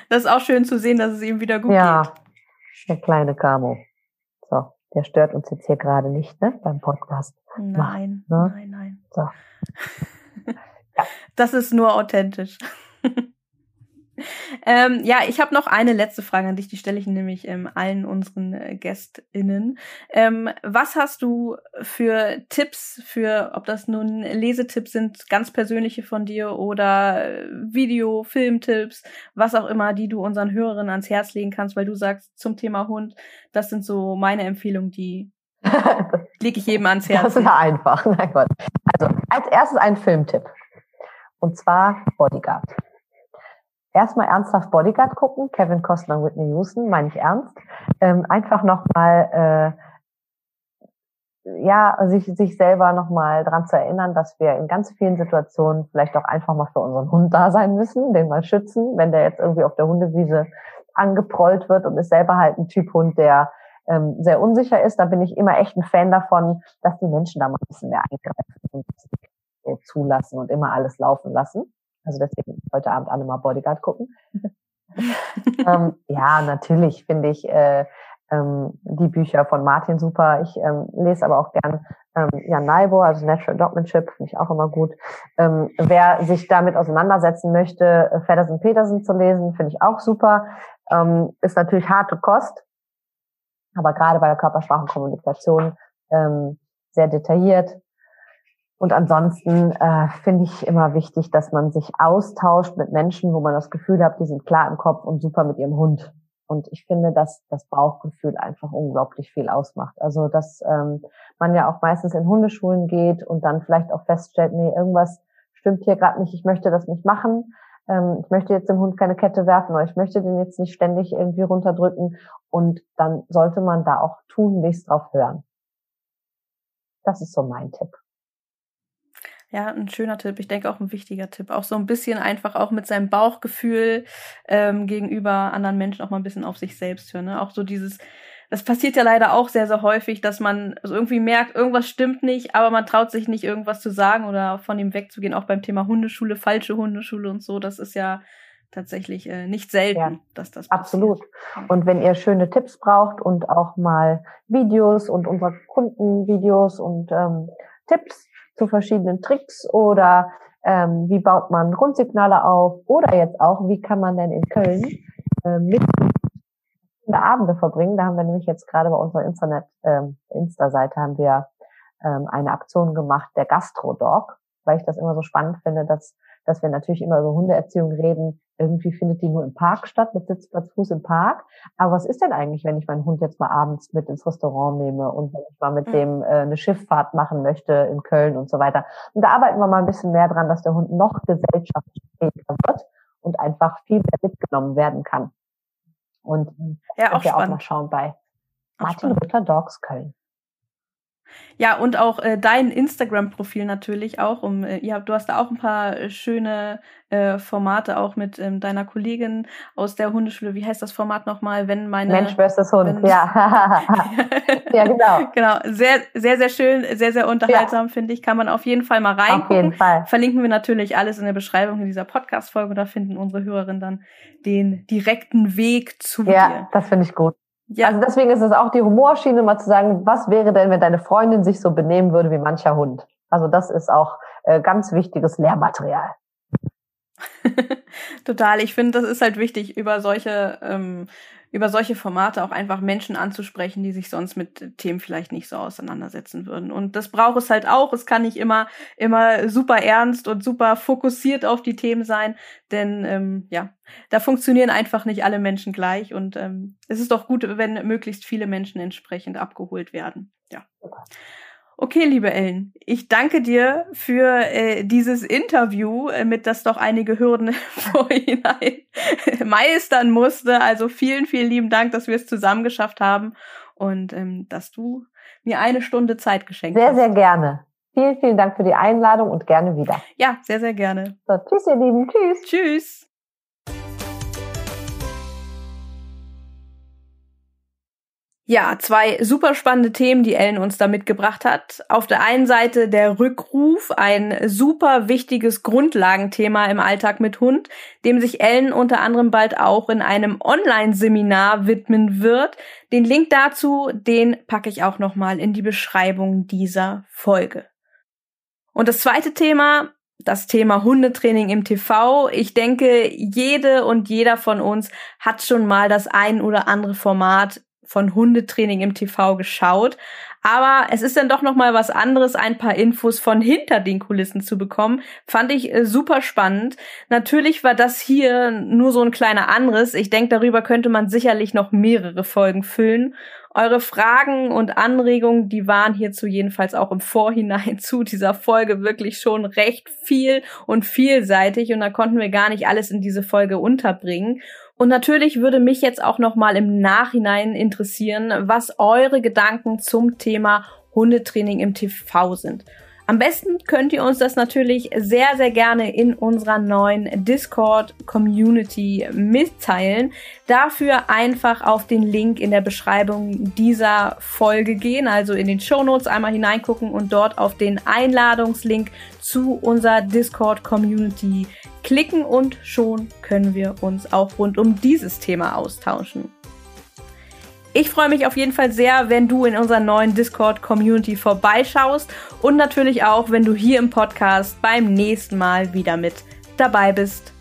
das ist auch schön zu sehen, dass es ihm wieder gut ja, geht. Ja, der kleine Camo. So, der stört uns jetzt hier gerade nicht, ne, beim Podcast. Nein, Mach, ne? nein, nein. So. ja. Das ist nur authentisch. Ähm, ja, ich habe noch eine letzte Frage an dich, die stelle ich nämlich ähm, allen unseren äh, GästInnen. Ähm, was hast du für Tipps für, ob das nun Lesetipps sind, ganz persönliche von dir oder äh, Video, Filmtipps, was auch immer, die du unseren Hörerinnen ans Herz legen kannst, weil du sagst zum Thema Hund, das sind so meine Empfehlungen, die lege ich jedem ans Herz. Das ist ja einfach, mein Gott. Also als erstes ein Filmtipp. Und zwar Bodyguard. Erstmal ernsthaft Bodyguard gucken, Kevin Costner Whitney Houston, meine ich ernst. Ähm, einfach nochmal, äh, ja, sich, sich selber nochmal dran zu erinnern, dass wir in ganz vielen Situationen vielleicht auch einfach mal für unseren Hund da sein müssen, den mal schützen, wenn der jetzt irgendwie auf der Hundewiese angeprollt wird und ist selber halt ein Typ Hund, der ähm, sehr unsicher ist, da bin ich immer echt ein Fan davon, dass die Menschen da mal ein bisschen mehr eingreifen und zulassen und immer alles laufen lassen. Also deswegen heute Abend alle mal Bodyguard gucken. ähm, ja, natürlich finde ich äh, ähm, die Bücher von Martin super. Ich ähm, lese aber auch gern ähm, Jan Naibo, also Natural Dogmanship, finde ich auch immer gut. Ähm, wer sich damit auseinandersetzen möchte, äh, Feddersen Petersen zu lesen, finde ich auch super. Ähm, ist natürlich harte Kost, aber gerade bei der Körpersprachenkommunikation ähm, sehr detailliert. Und ansonsten äh, finde ich immer wichtig, dass man sich austauscht mit Menschen, wo man das Gefühl hat, die sind klar im Kopf und super mit ihrem Hund. Und ich finde, dass das Bauchgefühl einfach unglaublich viel ausmacht. Also, dass ähm, man ja auch meistens in Hundeschulen geht und dann vielleicht auch feststellt, nee, irgendwas stimmt hier gerade nicht, ich möchte das nicht machen. Ähm, ich möchte jetzt dem Hund keine Kette werfen oder ich möchte den jetzt nicht ständig irgendwie runterdrücken. Und dann sollte man da auch tunlichst drauf hören. Das ist so mein Tipp. Ja, ein schöner Tipp. Ich denke auch ein wichtiger Tipp. Auch so ein bisschen einfach auch mit seinem Bauchgefühl ähm, gegenüber anderen Menschen auch mal ein bisschen auf sich selbst hören. Ne? Auch so dieses, das passiert ja leider auch sehr, sehr häufig, dass man also irgendwie merkt, irgendwas stimmt nicht, aber man traut sich nicht, irgendwas zu sagen oder von ihm wegzugehen. Auch beim Thema Hundeschule, falsche Hundeschule und so. Das ist ja tatsächlich äh, nicht selten, ja, dass das passiert. Absolut. Und wenn ihr schöne Tipps braucht und auch mal Videos und unsere Kundenvideos und ähm, Tipps zu verschiedenen Tricks oder ähm, wie baut man Grundsignale auf oder jetzt auch, wie kann man denn in Köln äh, mit Abende verbringen. Da haben wir nämlich jetzt gerade bei unserer Internet, ähm, Insta-Seite haben wir ähm, eine Aktion gemacht, der Gastro-Dog, weil ich das immer so spannend finde, dass, dass wir natürlich immer über Hundeerziehung reden, irgendwie findet die nur im Park statt, mit Sitzplatz Fuß im Park. Aber was ist denn eigentlich, wenn ich meinen Hund jetzt mal abends mit ins Restaurant nehme und wenn ich mal mit mhm. dem äh, eine Schifffahrt machen möchte in Köln und so weiter? Und da arbeiten wir mal ein bisschen mehr dran, dass der Hund noch gesellschaftsfähiger wird und einfach viel mehr mitgenommen werden kann. Und ja, auch, wir auch mal schauen bei Martin Rütter Dogs Köln. Ja, und auch äh, dein Instagram-Profil natürlich auch. Um, äh, ihr habt, du hast da auch ein paar äh, schöne äh, Formate auch mit ähm, deiner Kollegin aus der Hundeschule. Wie heißt das Format nochmal? Wenn meine Mensch versus Hund, wenn, ja. ja, genau. Genau. Sehr, sehr, sehr schön, sehr, sehr unterhaltsam, ja. finde ich. Kann man auf jeden Fall mal reingucken. Auf jeden Fall. Verlinken wir natürlich alles in der Beschreibung dieser Podcast-Folge. Da finden unsere Hörerinnen dann den direkten Weg zu ja, dir. Ja, das finde ich gut. Ja. Also deswegen ist es auch die Humorschiene, mal zu sagen, was wäre denn, wenn deine Freundin sich so benehmen würde wie mancher Hund? Also das ist auch äh, ganz wichtiges Lehrmaterial. Total. Ich finde, das ist halt wichtig, über solche ähm, über solche Formate auch einfach Menschen anzusprechen, die sich sonst mit Themen vielleicht nicht so auseinandersetzen würden. Und das braucht es halt auch. Es kann nicht immer, immer super ernst und super fokussiert auf die Themen sein, denn ähm, ja, da funktionieren einfach nicht alle Menschen gleich. Und ähm, es ist doch gut, wenn möglichst viele Menschen entsprechend abgeholt werden. Ja. Okay, liebe Ellen, ich danke dir für äh, dieses Interview, äh, mit das doch einige Hürden vorhinein meistern musste. Also vielen, vielen lieben Dank, dass wir es zusammen geschafft haben und ähm, dass du mir eine Stunde Zeit geschenkt sehr, hast. Sehr, sehr gerne. Vielen, vielen Dank für die Einladung und gerne wieder. Ja, sehr, sehr gerne. So, tschüss, ihr Lieben. Tschüss. Tschüss. Ja, zwei super spannende Themen, die Ellen uns da mitgebracht hat. Auf der einen Seite der Rückruf, ein super wichtiges Grundlagenthema im Alltag mit Hund, dem sich Ellen unter anderem bald auch in einem Online-Seminar widmen wird. Den Link dazu, den packe ich auch nochmal in die Beschreibung dieser Folge. Und das zweite Thema, das Thema Hundetraining im TV. Ich denke, jede und jeder von uns hat schon mal das ein oder andere Format von Hundetraining im TV geschaut. Aber es ist dann doch noch mal was anderes, ein paar Infos von hinter den Kulissen zu bekommen. Fand ich äh, super spannend. Natürlich war das hier nur so ein kleiner Anriss. Ich denke, darüber könnte man sicherlich noch mehrere Folgen füllen. Eure Fragen und Anregungen, die waren hierzu jedenfalls auch im Vorhinein zu dieser Folge wirklich schon recht viel und vielseitig und da konnten wir gar nicht alles in diese Folge unterbringen. Und natürlich würde mich jetzt auch noch mal im Nachhinein interessieren, was eure Gedanken zum Thema Hundetraining im TV sind. Am besten könnt ihr uns das natürlich sehr, sehr gerne in unserer neuen Discord-Community mitteilen. Dafür einfach auf den Link in der Beschreibung dieser Folge gehen, also in den Show Notes einmal hineingucken und dort auf den Einladungslink zu unserer Discord-Community klicken und schon können wir uns auch rund um dieses Thema austauschen. Ich freue mich auf jeden Fall sehr, wenn du in unserer neuen Discord-Community vorbeischaust und natürlich auch, wenn du hier im Podcast beim nächsten Mal wieder mit dabei bist.